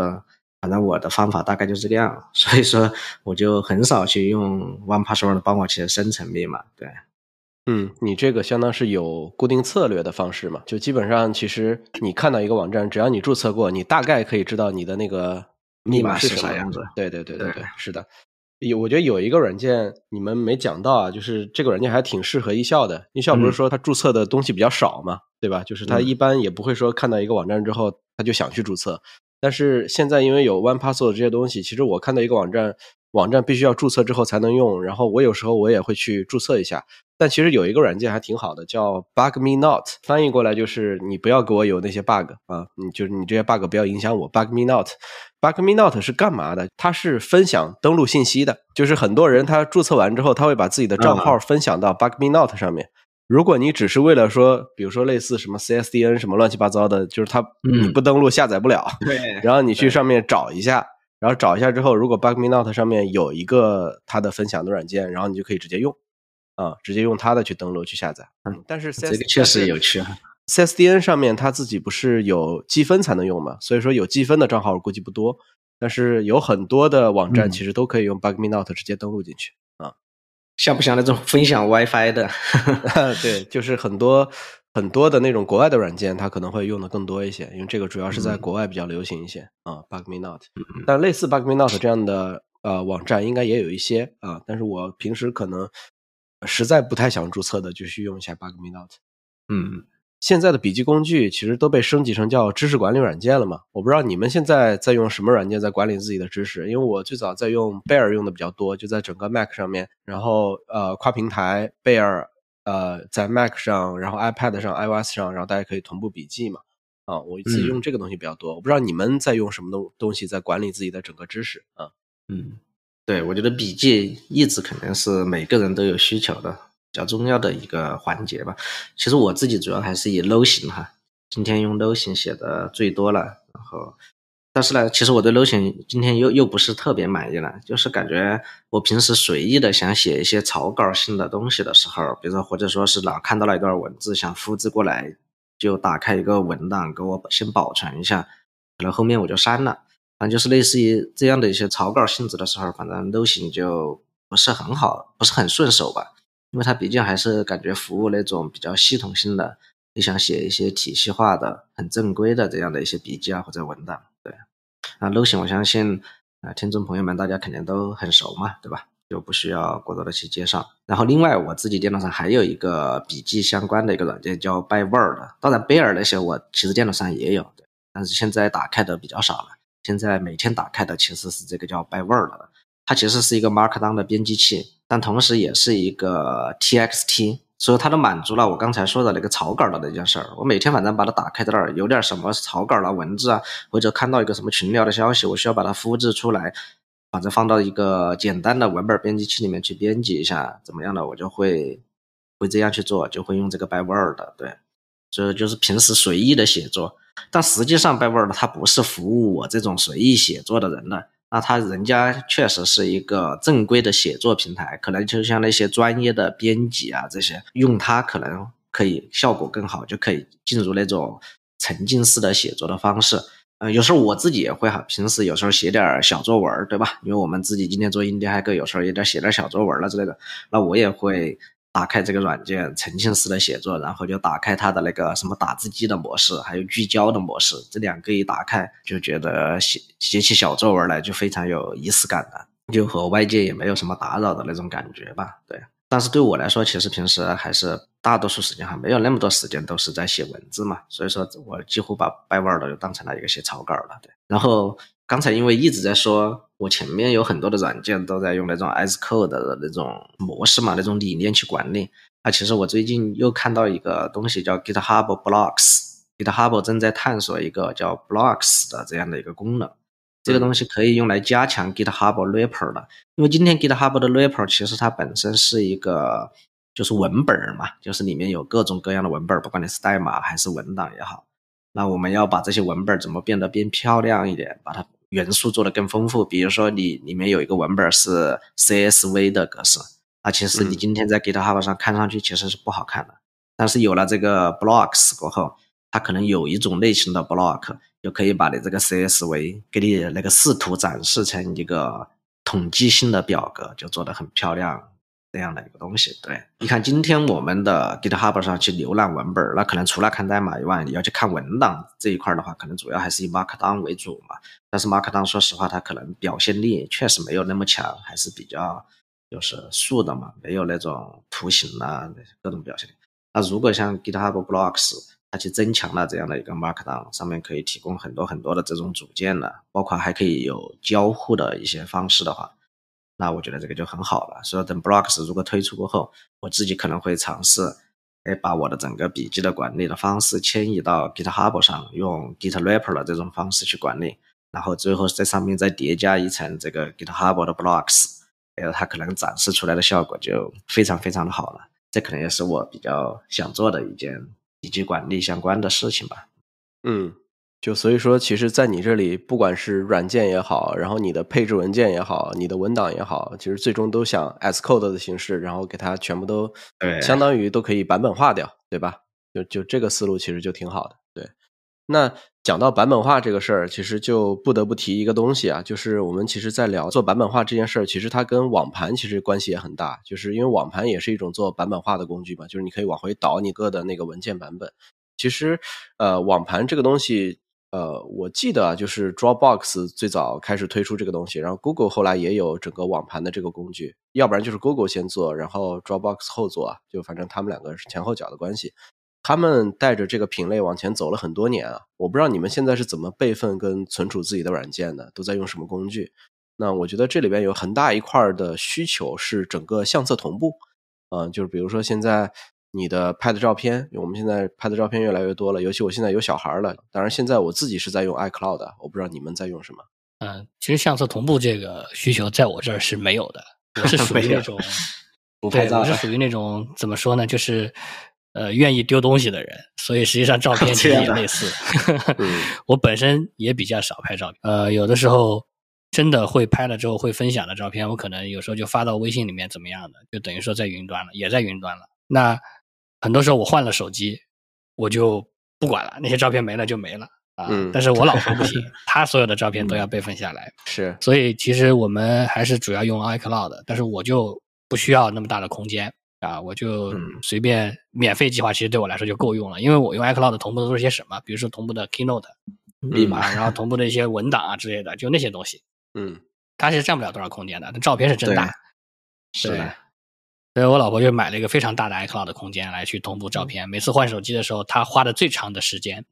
反正我的方法大概就是这个样，所以说我就很少去用 One Password 帮我去生成密码。对，嗯，你这个相当是有固定策略的方式嘛？就基本上其实你看到一个网站，只要你注册过，你大概可以知道你的那个密码是啥样子。对对对对对，是的。有，我觉得有一个软件你们没讲到啊，就是这个软件还挺适合一校的。一校不是说它注册的东西比较少嘛，对吧？就是它一般也不会说看到一个网站之后他就想去注册。但是现在因为有 One Password 这些东西，其实我看到一个网站，网站必须要注册之后才能用。然后我有时候我也会去注册一下。但其实有一个软件还挺好的，叫 Bug Me Not，翻译过来就是你不要给我有那些 bug 啊，你就是你这些 bug 不要影响我。Bug Me Not。Bug Me Not 是干嘛的？它是分享登录信息的，就是很多人他注册完之后，他会把自己的账号分享到 Bug Me Not 上面。如果你只是为了说，比如说类似什么 CSDN 什么乱七八糟的，就是它你不登录下载不了。对。然后你去上面找一下，然后找一下之后，如果 Bug Me Not 上面有一个它的分享的软件，然后你就可以直接用，啊，直接用它的去登录去下载。嗯，但是这个确实有趣。CSDN 上面它自己不是有积分才能用嘛？所以说有积分的账号估计不多，但是有很多的网站其实都可以用 BugMeNot 直接登录进去啊。像不像那种分享 WiFi 的？对，就是很多很多的那种国外的软件，它可能会用的更多一些，因为这个主要是在国外比较流行一些啊。BugMeNot，但类似 BugMeNot 这样的呃网站应该也有一些啊，但是我平时可能实在不太想注册的，就去用一下 BugMeNot。嗯。现在的笔记工具其实都被升级成叫知识管理软件了嘛？我不知道你们现在在用什么软件在管理自己的知识？因为我最早在用 Bear 用的比较多，就在整个 Mac 上面，然后呃跨平台 Bear 呃在 Mac 上，然后 iPad 上、iOS 上，然后大家可以同步笔记嘛。啊，我自己用这个东西比较多。我不知道你们在用什么东东西在管理自己的整个知识啊？嗯，对，我觉得笔记一直肯定是每个人都有需求的。比较重要的一个环节吧。其实我自己主要还是以 Low 型哈，今天用 Low 型写的最多了。然后，但是呢，其实我对 Low 型今天又又不是特别满意了，就是感觉我平时随意的想写一些草稿性的东西的时候，比如说或者说是哪看到了一段文字想复制过来，就打开一个文档给我先保存一下，可能后面我就删了。反正就是类似于这样的一些草稿性质的时候，反正 Low 型就不是很好，不是很顺手吧。因为它毕竟还是感觉服务那种比较系统性的，你想写一些体系化的、很正规的这样的一些笔记啊或者文档，对。那 l o 型我相信啊，听众朋友们大家肯定都很熟嘛，对吧？就不需要过多的去介绍。然后另外我自己电脑上还有一个笔记相关的一个软件叫 ByWord，当然 Bear 那些我其实电脑上也有，但是现在打开的比较少了，现在每天打开的其实是这个叫 ByWord 的。它其实是一个 Markdown 的编辑器，但同时也是一个 TXT，所以它都满足了我刚才说的那个草稿的那件事儿。我每天反正把它打开在那儿，有点什么草稿啊、文字啊，或者看到一个什么群聊的消息，我需要把它复制出来，反正放到一个简单的文本编辑器里面去编辑一下，怎么样的，我就会会这样去做，就会用这个 ByWord 对，所以就是平时随意的写作。但实际上 Byword 它不是服务我这种随意写作的人的，那他人家确实是一个正规的写作平台，可能就像那些专业的编辑啊这些，用它可能可以效果更好，就可以进入那种沉浸式的写作的方式。嗯，有时候我自己也会哈，平时有时候写点小作文，对吧？因为我们自己今天做印第安哥，有时候也得写点小作文了之类的，那我也会。打开这个软件，沉浸式的写作，然后就打开它的那个什么打字机的模式，还有聚焦的模式，这两个一打开，就觉得写写起小作文来就非常有仪式感的，就和外界也没有什么打扰的那种感觉吧。对，但是对我来说，其实平时还是大多数时间还没有那么多时间都是在写文字嘛，所以说我几乎把 Byword 就当成了一个写草稿了。对，然后。刚才因为一直在说，我前面有很多的软件都在用那种 as code 的那种模式嘛，那种理念去管理。那其实我最近又看到一个东西叫 GitHub Blocks，GitHub 正在探索一个叫 Blocks 的这样的一个功能。这个东西可以用来加强 GitHub Repo 的，因为今天 GitHub 的 Repo 其实它本身是一个就是文本嘛，就是里面有各种各样的文本，不管你是代码还是文档也好。那我们要把这些文本怎么变得变漂亮一点，把它。元素做的更丰富，比如说你里面有一个文本是 CSV 的格式，那其实你今天在 GitHub 上看上去其实是不好看的。但是有了这个 Blocks 过后，它可能有一种类型的 Block 就可以把你这个 CSV 给你那个视图展示成一个统计性的表格，就做的很漂亮。这样的一个东西，对，你看今天我们的 GitHub 上去浏览文本，那可能除了看代码以外，你要去看文档这一块的话，可能主要还是以 Markdown 为主嘛。但是 Markdown 说实话，它可能表现力确实没有那么强，还是比较就是素的嘛，没有那种图形啊各种表现力。那如果像 GitHub Blocks，它去增强了这样的一个 Markdown，上面可以提供很多很多的这种组件的，包括还可以有交互的一些方式的话。那我觉得这个就很好了，所以等 Blocks 如果推出过后，我自己可能会尝试，哎，把我的整个笔记的管理的方式迁移到 GitHub 上，用 GitRepo 的这种方式去管理，然后最后在上面再叠加一层这个 GitHub 的 Blocks，哎，它可能展示出来的效果就非常非常的好了。这可能也是我比较想做的一件笔记管理相关的事情吧。嗯。就所以说，其实，在你这里，不管是软件也好，然后你的配置文件也好，你的文档也好，其实最终都想 as code 的形式，然后给它全部都，相当于都可以版本化掉，对吧？就就这个思路其实就挺好的。对，那讲到版本化这个事儿，其实就不得不提一个东西啊，就是我们其实在聊做版本化这件事儿，其实它跟网盘其实关系也很大，就是因为网盘也是一种做版本化的工具嘛，就是你可以往回倒你个的那个文件版本。其实，呃，网盘这个东西。呃，我记得就是 Dropbox 最早开始推出这个东西，然后 Google 后来也有整个网盘的这个工具，要不然就是 Google 先做，然后 Dropbox 后做啊，就反正他们两个是前后脚的关系。他们带着这个品类往前走了很多年啊，我不知道你们现在是怎么备份跟存储自己的软件的，都在用什么工具？那我觉得这里边有很大一块的需求是整个相册同步，嗯，就是比如说现在。你的拍的照片，我们现在拍的照片越来越多了，尤其我现在有小孩了。当然，现在我自己是在用 iCloud，我不知道你们在用什么。嗯，其实相册同步这个需求在我这儿是没有的，我是 属于那种不拍照，我是属于那种怎么说呢，就是呃愿意丢东西的人。所以实际上照片 其实也类似。我本身也比较少拍照片，呃，有的时候真的会拍了之后会分享的照片，我可能有时候就发到微信里面，怎么样的，就等于说在云端了，也在云端了。那很多时候我换了手机，我就不管了，那些照片没了就没了啊。但是我老婆不 行，她所有的照片都要备份下来。是，所以其实我们还是主要用 iCloud，但是我就不需要那么大的空间啊，我就随便免费计划，其实对我来说就够用了。因为我用 iCloud 同步的都是些什么？比如说同步的 Keynote 密码，然后同步的一些文档啊之类的，就那些东西。嗯，它其实占不了多少空间的，那照片是真大。是的。所以我老婆就买了一个非常大的 iCloud 的空间来去同步照片。每次换手机的时候，她花的最长的时间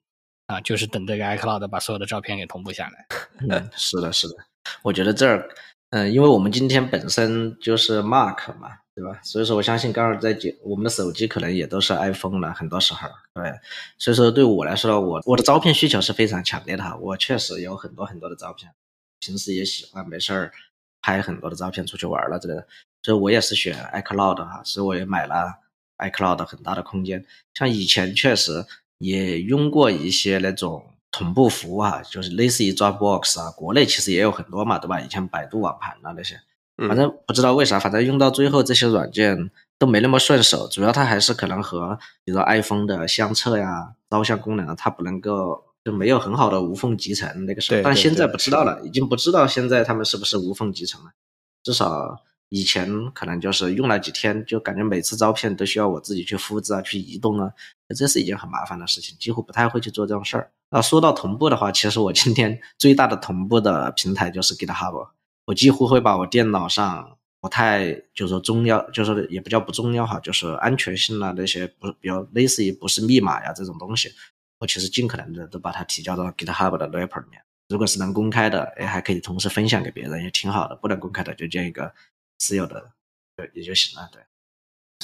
啊，就是等这个 iCloud 把所有的照片给同步下来。嗯，是的，是的。我觉得这儿，嗯，因为我们今天本身就是 Mark 嘛，对吧？所以说，我相信刚刚在讲，我们的手机可能也都是 iPhone 了，很多时候，对。所以说，对我来说，我我的照片需求是非常强烈的哈。我确实有很多很多的照片，平时也喜欢没事儿拍很多的照片出去玩了之类的。所以我也是选 iCloud 哈，所以我也买了 iCloud 很大的空间。像以前确实也用过一些那种同步服务啊，就是类似于 Dropbox 啊，国内其实也有很多嘛，对吧？以前百度网盘啊那些，反正不知道为啥，反正用到最后这些软件都没那么顺手，主要它还是可能和比如说 iPhone 的相册呀、照相功能啊，它不能够就没有很好的无缝集成那个时候，但现在不知道了，已经不知道现在他们是不是无缝集成了，至少。以前可能就是用了几天，就感觉每次照片都需要我自己去复制啊，去移动啊，这是一件很麻烦的事情，几乎不太会去做这种事儿。那说到同步的话，其实我今天 最大的同步的平台就是 GitHub，我几乎会把我电脑上不太就是说重要，就是也不叫不重要哈，就是安全性啊那些不比较类似于不是密码呀这种东西，我其实尽可能的都把它提交到 GitHub 的 repo 里面。如果是能公开的，哎，还可以同时分享给别人，也挺好的。不能公开的就建一个。私有的，对也就行了，对。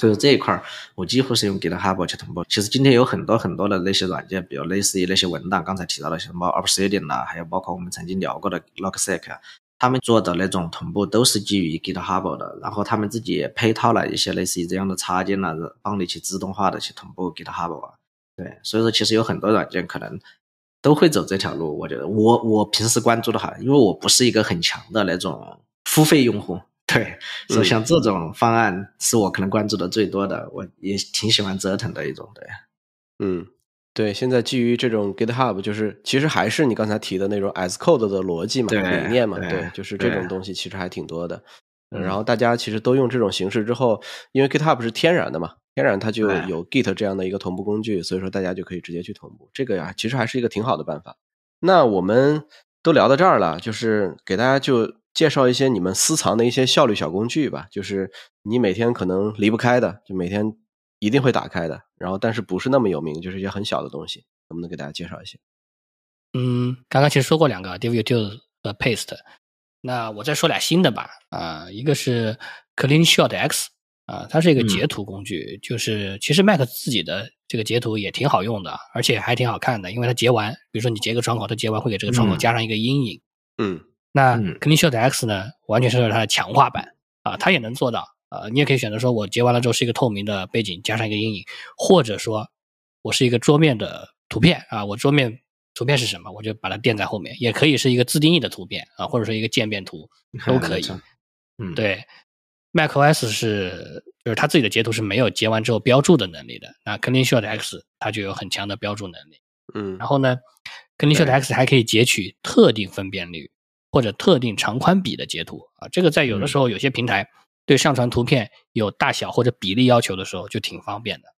所以这一块儿，我几乎是用 GitHub 去同步。其实今天有很多很多的那些软件，比如类似于那些文档，刚才提到的什么 Obsidian 啊，还有包括我们曾经聊过的 Logseq，他们做的那种同步都是基于 GitHub 的。然后他们自己也配套了一些类似于这样的插件啊，帮你去自动化的去同步 GitHub 啊。对，所以说其实有很多软件可能都会走这条路。我觉得我我平时关注的哈，因为我不是一个很强的那种付费用户。对，所以像这种方案是我可能关注的最多的，我也挺喜欢折腾的一种。对，嗯，对，现在基于这种 GitHub，就是其实还是你刚才提的那种 as code 的逻辑嘛、理念嘛，对，就是这种东西其实还挺多的。然后大家其实都用这种形式之后，因为 GitHub 是天然的嘛，天然它就有 Git 这样的一个同步工具，所以说大家就可以直接去同步。这个呀，其实还是一个挺好的办法。那我们都聊到这儿了，就是给大家就。介绍一些你们私藏的一些效率小工具吧，就是你每天可能离不开的，就每天一定会打开的，然后但是不是那么有名，就是一些很小的东西，能不能给大家介绍一些？嗯，刚刚其实说过两个 Div 和 Paste，那我再说俩新的吧。啊，一个是 Clean Shot X，啊，它是一个截图工具，就是其实 Mac 自己的这个截图也挺好用的，而且还挺好看的，因为它截完，比如说你截个窗口，它截完会给这个窗口加上一个阴影。嗯。那 Clean Shot X 呢，完全是它的强化版啊，它也能做到啊。你也可以选择说，我截完了之后是一个透明的背景，加上一个阴影，或者说我是一个桌面的图片啊，我桌面图片是什么，我就把它垫在后面，也可以是一个自定义的图片啊，或者说一个渐变图 都可以。嗯，对，macOS 是就是它自己的截图是没有截完之后标注的能力的，那 Clean Shot X 它就有很强的标注能力。嗯，然后呢，Clean Shot X 还可以截取特定分辨率。或者特定长宽比的截图啊，这个在有的时候有些平台对上传图片有大小或者比例要求的时候就挺方便的。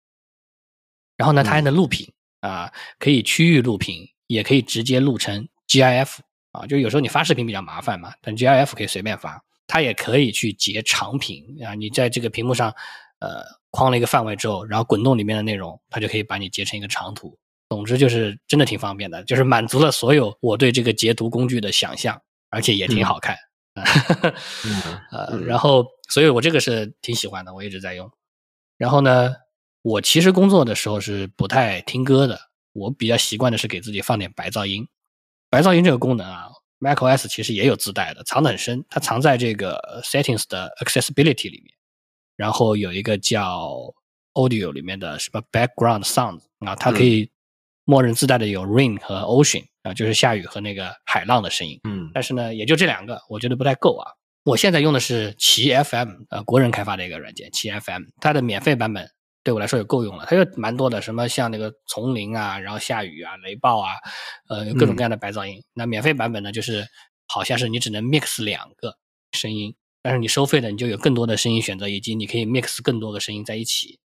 然后呢，它还能录屏啊，可以区域录屏，也可以直接录成 GIF 啊。就有时候你发视频比较麻烦嘛，但 GIF 可以随便发。它也可以去截长屏啊，你在这个屏幕上呃框了一个范围之后，然后滚动里面的内容，它就可以把你截成一个长图。总之就是真的挺方便的，就是满足了所有我对这个截图工具的想象。而且也挺好看，呃，然后，所以我这个是挺喜欢的，我一直在用。然后呢，我其实工作的时候是不太听歌的，我比较习惯的是给自己放点白噪音。白噪音这个功能啊，macOS 其实也有自带的，藏得很深，它藏在这个 Settings 的 Accessibility 里面。然后有一个叫 Audio 里面的什么 Background Sound 啊，它可以默认自带的有 Rain 和 Ocean。啊，就是下雨和那个海浪的声音，嗯，但是呢，也就这两个，我觉得不太够啊。我现在用的是奇 FM，呃，国人开发的一个软件，奇 FM，它的免费版本对我来说也够用了。它有蛮多的，什么像那个丛林啊，然后下雨啊，雷暴啊，呃，各种各样的白噪音。那免费版本呢，就是好像是你只能 mix 两个声音，但是你收费的，你就有更多的声音选择，以及你可以 mix 更多的声音在一起。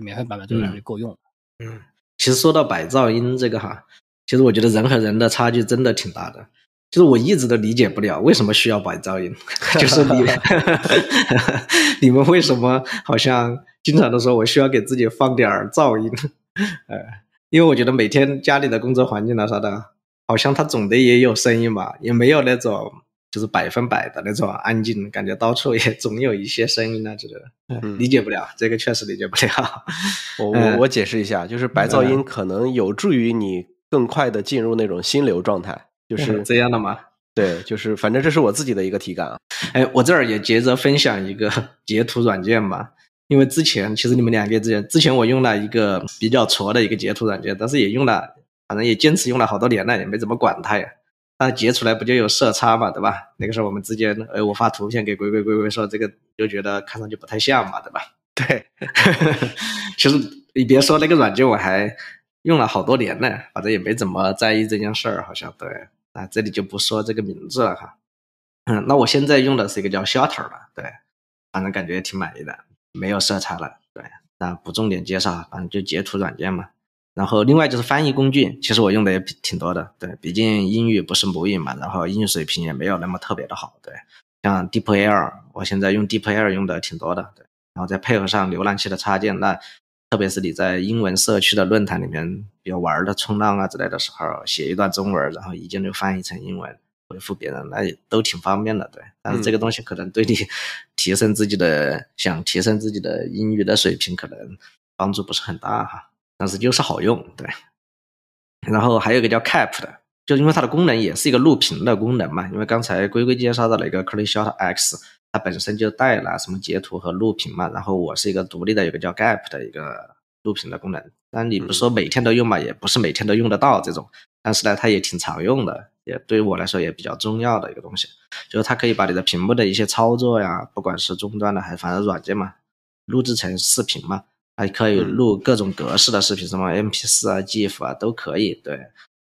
免费版本对我来说就够用了。嗯，其实说到白噪音这个哈。其实我觉得人和人的差距真的挺大的，就是我一直都理解不了为什么需要白噪音，就是你 你们为什么好像经常都说我需要给自己放点噪音，呃，因为我觉得每天家里的工作环境啊啥的，好像它总得也有声音吧，也没有那种就是百分百的那种安静，感觉到处也 总有一些声音啊之类的，理解不了，这个确实理解不了。我 我我解释一下，就是白噪音可能有助于你。更快的进入那种心流状态，就是这样的吗？对，就是反正这是我自己的一个体感啊。哎，我这儿也接着分享一个 截图软件吧，因为之前其实你们两个之前，之前我用了一个比较挫的一个截图软件，但是也用了反正也坚持用了好多年了，也没怎么管它呀。那截出来不就有色差嘛，对吧？那个时候我们之间，哎，我发图片给龟龟，龟龟说这个就觉得看上去不太像嘛，对吧？对，其实你别说那个软件，我还用了好多年呢，反正也没怎么在意这件事儿，好像对。啊，这里就不说这个名字了哈。嗯，那我现在用的是一个叫 Shutter 的，对，反正感觉也挺满意的，没有色差了，对。那不重点介绍，反正就截图软件嘛。然后另外就是翻译工具，其实我用的也挺多的，对，毕竟英语不是母语嘛，然后英语水平也没有那么特别的好，对。像 DeepL，我现在用 DeepL 用的挺多的，对。然后再配合上浏览器的插件，那特别是你在英文社区的论坛里面，比如玩的冲浪啊之类的时候，写一段中文，然后一键就翻译成英文回复别人，那也都挺方便的，对。但是这个东西可能对你 提升自己的想提升自己的英语的水平，可能帮助不是很大哈。但是就是好用，对。然后还有一个叫 Cap 的，就因为它的功能也是一个录屏的功能嘛。因为刚才龟龟介绍到了一个 ClearShot X，它本身就带了什么截图和录屏嘛。然后我是一个独立的，有个叫 Gap 的一个录屏的功能。但你不是说每天都用嘛，也不是每天都用得到这种。但是呢，它也挺常用的，也对于我来说也比较重要的一个东西，就是它可以把你的屏幕的一些操作呀，不管是终端的还是反正软件嘛，录制成视频嘛。还可以录各种格式的视频，什么 MP4 啊、GIF 啊都可以。对，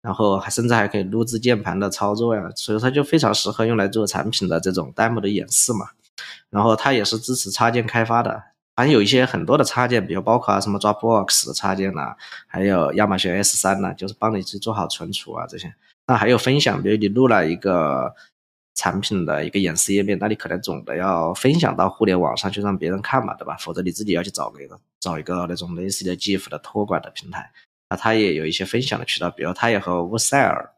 然后还甚至还可以录制键盘的操作呀，所以它就非常适合用来做产品的这种 demo 的演示嘛。然后它也是支持插件开发的，反正有一些很多的插件，比如包括什么 Dropbox 的插件呐，还有亚马逊 S3 呐，就是帮你去做好存储啊这些。那还有分享，比如你录了一个。产品的一个演示页面，那你可能总的要分享到互联网上去让别人看嘛，对吧？否则你自己要去找一个找一个那种类似的 GIF 的托管的平台，那它也有一些分享的渠道，比如它也和 w o s e l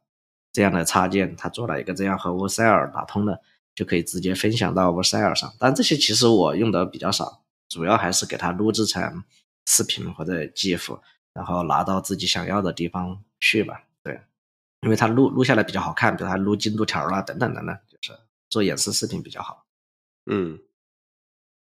这样的插件，它做了一个这样和 w o s e l 打通的，就可以直接分享到 w o s e l 上。但这些其实我用的比较少，主要还是给它录制成视频或者 GIF，然后拿到自己想要的地方去吧。对，因为它录录下来比较好看，比如它录进度条啊等等等等。做演示视频比较好，嗯，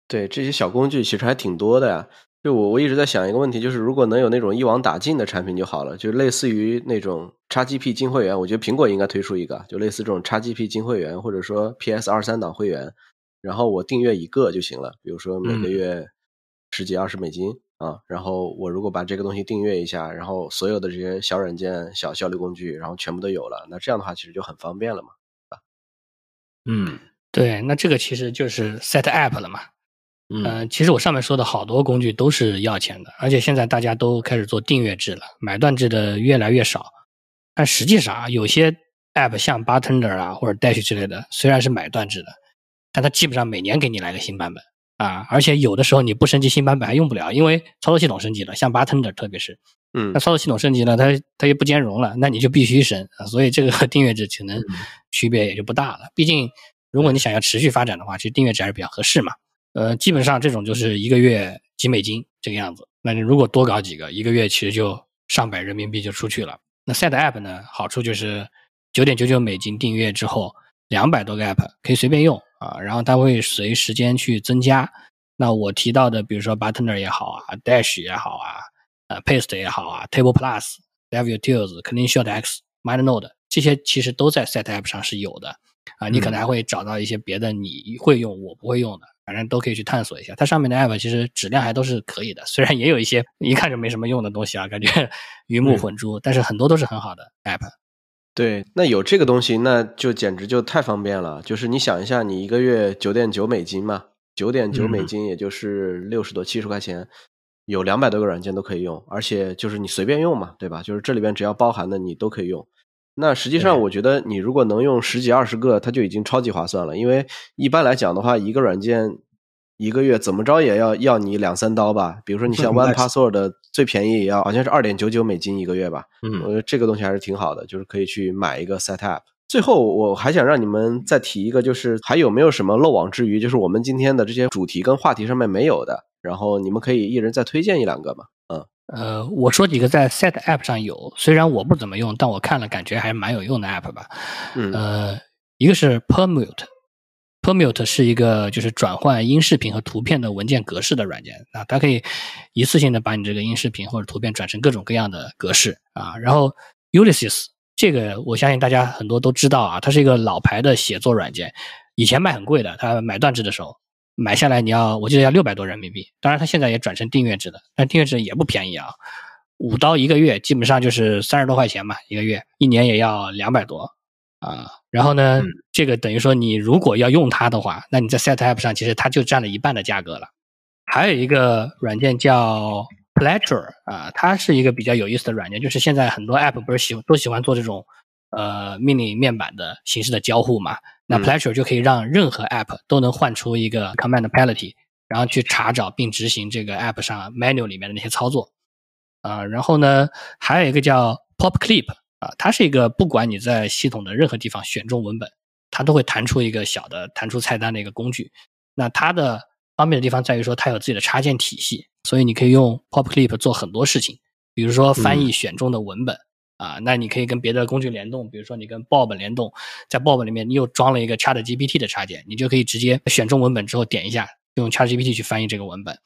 对，这些小工具其实还挺多的呀。就我我一直在想一个问题，就是如果能有那种一网打尽的产品就好了，就类似于那种 XGP 金会员，我觉得苹果应该推出一个，就类似这种 XGP 金会员，或者说 PS 二三档会员，然后我订阅一个就行了，比如说每个月十几二十美金啊，然后我如果把这个东西订阅一下，然后所有的这些小软件、小效率工具，然后全部都有了，那这样的话其实就很方便了嘛。嗯，对，那这个其实就是 set app 了嘛。嗯，其实我上面说的好多工具都是要钱的，而且现在大家都开始做订阅制了，买断制的越来越少。但实际上啊，有些 app 像 Bartender 啊或者 Dash 之类的，虽然是买断制的，但它基本上每年给你来个新版本啊，而且有的时候你不升级新版本还用不了，因为操作系统升级了，像 Bartender 特别是。嗯，那操作系统升级了，它它又不兼容了，那你就必须升啊，所以这个和订阅制可能区别也就不大了。毕竟，如果你想要持续发展的话，其实订阅制还是比较合适嘛。呃，基本上这种就是一个月几美金这个样子。那你如果多搞几个，一个月其实就上百人民币就出去了。那 Set App 呢，好处就是九点九九美金订阅之后，两百多个 App 可以随便用啊，然后它会随时间去增加。那我提到的，比如说 Buttoner 也好啊，Dash 也好啊。呃，Paste 也好啊，Table Plus、DevUtils、CleanShot X、MindNode 这些其实都在 Set App 上是有的啊。你可能还会找到一些别的你会用我不会用的，反正都可以去探索一下。它上面的 App 其实质量还都是可以的，虽然也有一些一看就没什么用的东西啊，感觉 鱼目混珠，但是很多都是很好的 App。对，那有这个东西，那就简直就太方便了。就是你想一下，你一个月九点九美金嘛，九点九美金也就是六十多七十块钱。有两百多个软件都可以用，而且就是你随便用嘛，对吧？就是这里边只要包含的你都可以用。那实际上我觉得你如果能用十几二十个，它就已经超级划算了。因为一般来讲的话，一个软件一个月怎么着也要要你两三刀吧。比如说你像 One Password 最便宜也要好像是二点九九美金一个月吧。嗯，我觉得这个东西还是挺好的，就是可以去买一个 Set App。最后我还想让你们再提一个，就是还有没有什么漏网之鱼？就是我们今天的这些主题跟话题上面没有的。然后你们可以一人再推荐一两个嘛，嗯，呃，我说几个在 Set App 上有，虽然我不怎么用，但我看了感觉还蛮有用的 App 吧，嗯，呃，一个是 Permute，Permute 是一个就是转换音视频和图片的文件格式的软件啊，它可以一次性的把你这个音视频或者图片转成各种各样的格式啊。然后 Ulysses 这个我相信大家很多都知道啊，它是一个老牌的写作软件，以前卖很贵的，它买断制的时候买下来你要我记得要六百多人民币，当然它现在也转成订阅制的，但订阅制也不便宜啊，五刀一个月，基本上就是三十多块钱嘛一个月，一年也要两百多。啊，然后呢，这个等于说你如果要用它的话，那你在 Set App 上其实它就占了一半的价格了。还有一个软件叫 Pleasure 啊，它是一个比较有意思的软件，就是现在很多 App 不是喜都喜欢做这种呃命令面板的形式的交互嘛？那 Pleasure 就可以让任何 App 都能换出一个 Command Palette，然后去查找并执行这个 App 上 Menu 里面的那些操作。啊，然后呢，还有一个叫 Pop Clip。啊，它是一个不管你在系统的任何地方选中文本，它都会弹出一个小的弹出菜单的一个工具。那它的方便的地方在于说，它有自己的插件体系，所以你可以用 Pop Clip 做很多事情，比如说翻译选中的文本啊，那你可以跟别的工具联动，比如说你跟 Bob 联动，在 Bob 里面你又装了一个 Chat GPT 的插件，你就可以直接选中文本之后点一下，用 Chat GPT 去翻译这个文本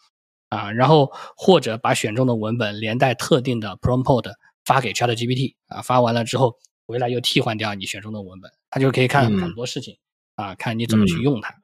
啊，然后或者把选中的文本连带特定的 Prompt。发给 Chat GPT 啊，发完了之后回来又替换掉你选中的文本，它就可以看很多事情啊，看你怎么去用它。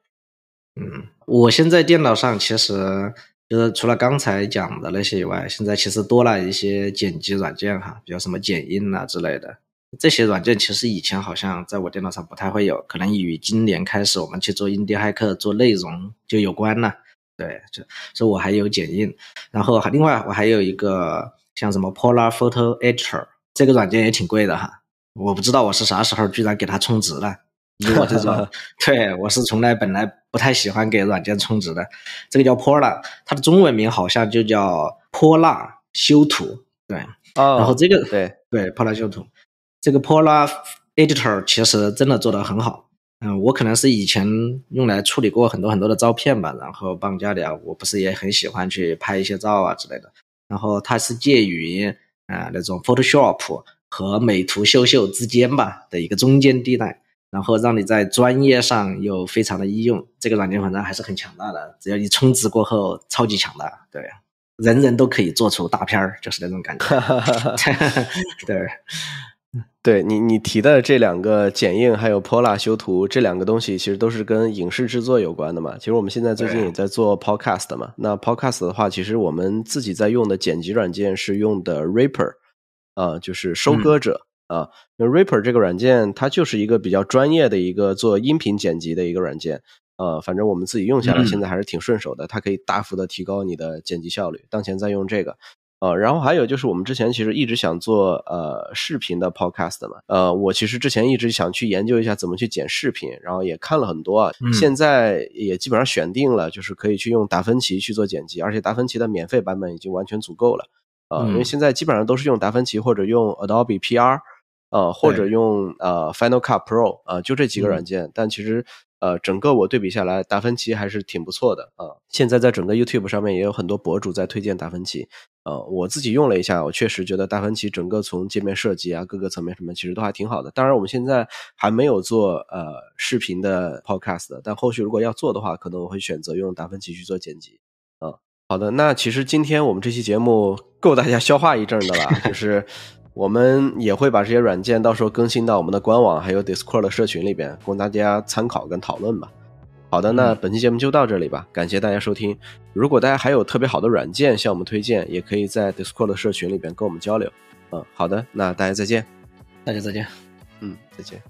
嗯，我现在电脑上其实就是除了刚才讲的那些以外，现在其实多了一些剪辑软件哈，比如什么剪映啊之类的。这些软件其实以前好像在我电脑上不太会有，可能与今年开始我们去做印第骇客做内容就有关了。对，就所以我还有剪映，然后还另外我还有一个。像什么 Polar Photo Editor 这个软件也挺贵的哈，我不知道我是啥时候居然给它充值了。以我这种，对我是从来本来不太喜欢给软件充值的。这个叫 Polar，它的中文名好像就叫泼辣修图。对，然后这个对对 Polar 修图，这个 Polar Editor 其实真的做得很好。嗯，我可能是以前用来处理过很多很多的照片吧，然后帮家里啊，我不是也很喜欢去拍一些照啊之类的。然后它是介于啊那种 Photoshop 和美图秀秀之间吧的一个中间地带，然后让你在专业上又非常的易用。这个软件反正还是很强大的，只要你充值过后，超级强大，对，人人都可以做出大片儿，就是那种感觉。对。对你，你提的这两个剪映还有 Pola 修图这两个东西，其实都是跟影视制作有关的嘛。其实我们现在最近也在做 Podcast 嘛。那 Podcast 的话，其实我们自己在用的剪辑软件是用的 Reaper，啊，就是收割者啊。那 Reaper 这个软件，它就是一个比较专业的一个做音频剪辑的一个软件。呃，反正我们自己用下来，现在还是挺顺手的。它可以大幅的提高你的剪辑效率。当前在用这个。呃，然后还有就是我们之前其实一直想做呃视频的 podcast 嘛，呃，我其实之前一直想去研究一下怎么去剪视频，然后也看了很多啊，现在也基本上选定了，就是可以去用达芬奇去做剪辑，而且达芬奇的免费版本已经完全足够了，呃，因为现在基本上都是用达芬奇或者用 Adobe PR，呃，或者用呃 Final Cut Pro 啊，就这几个软件，但其实。呃，整个我对比下来，达芬奇还是挺不错的啊。现在在整个 YouTube 上面也有很多博主在推荐达芬奇。呃，我自己用了一下，我确实觉得达芬奇整个从界面设计啊，各个层面什么，其实都还挺好的。当然，我们现在还没有做呃视频的 Podcast，但后续如果要做的话，可能我会选择用达芬奇去做剪辑。啊，好的，那其实今天我们这期节目够大家消化一阵的了，就是。我们也会把这些软件到时候更新到我们的官网，还有 Discord 的社群里边，供大家参考跟讨论吧。好的，那本期节目就到这里吧，感谢大家收听。如果大家还有特别好的软件向我们推荐，也可以在 Discord 的社群里边跟我们交流。嗯，好的，那大家再见，大家再见，嗯，再见。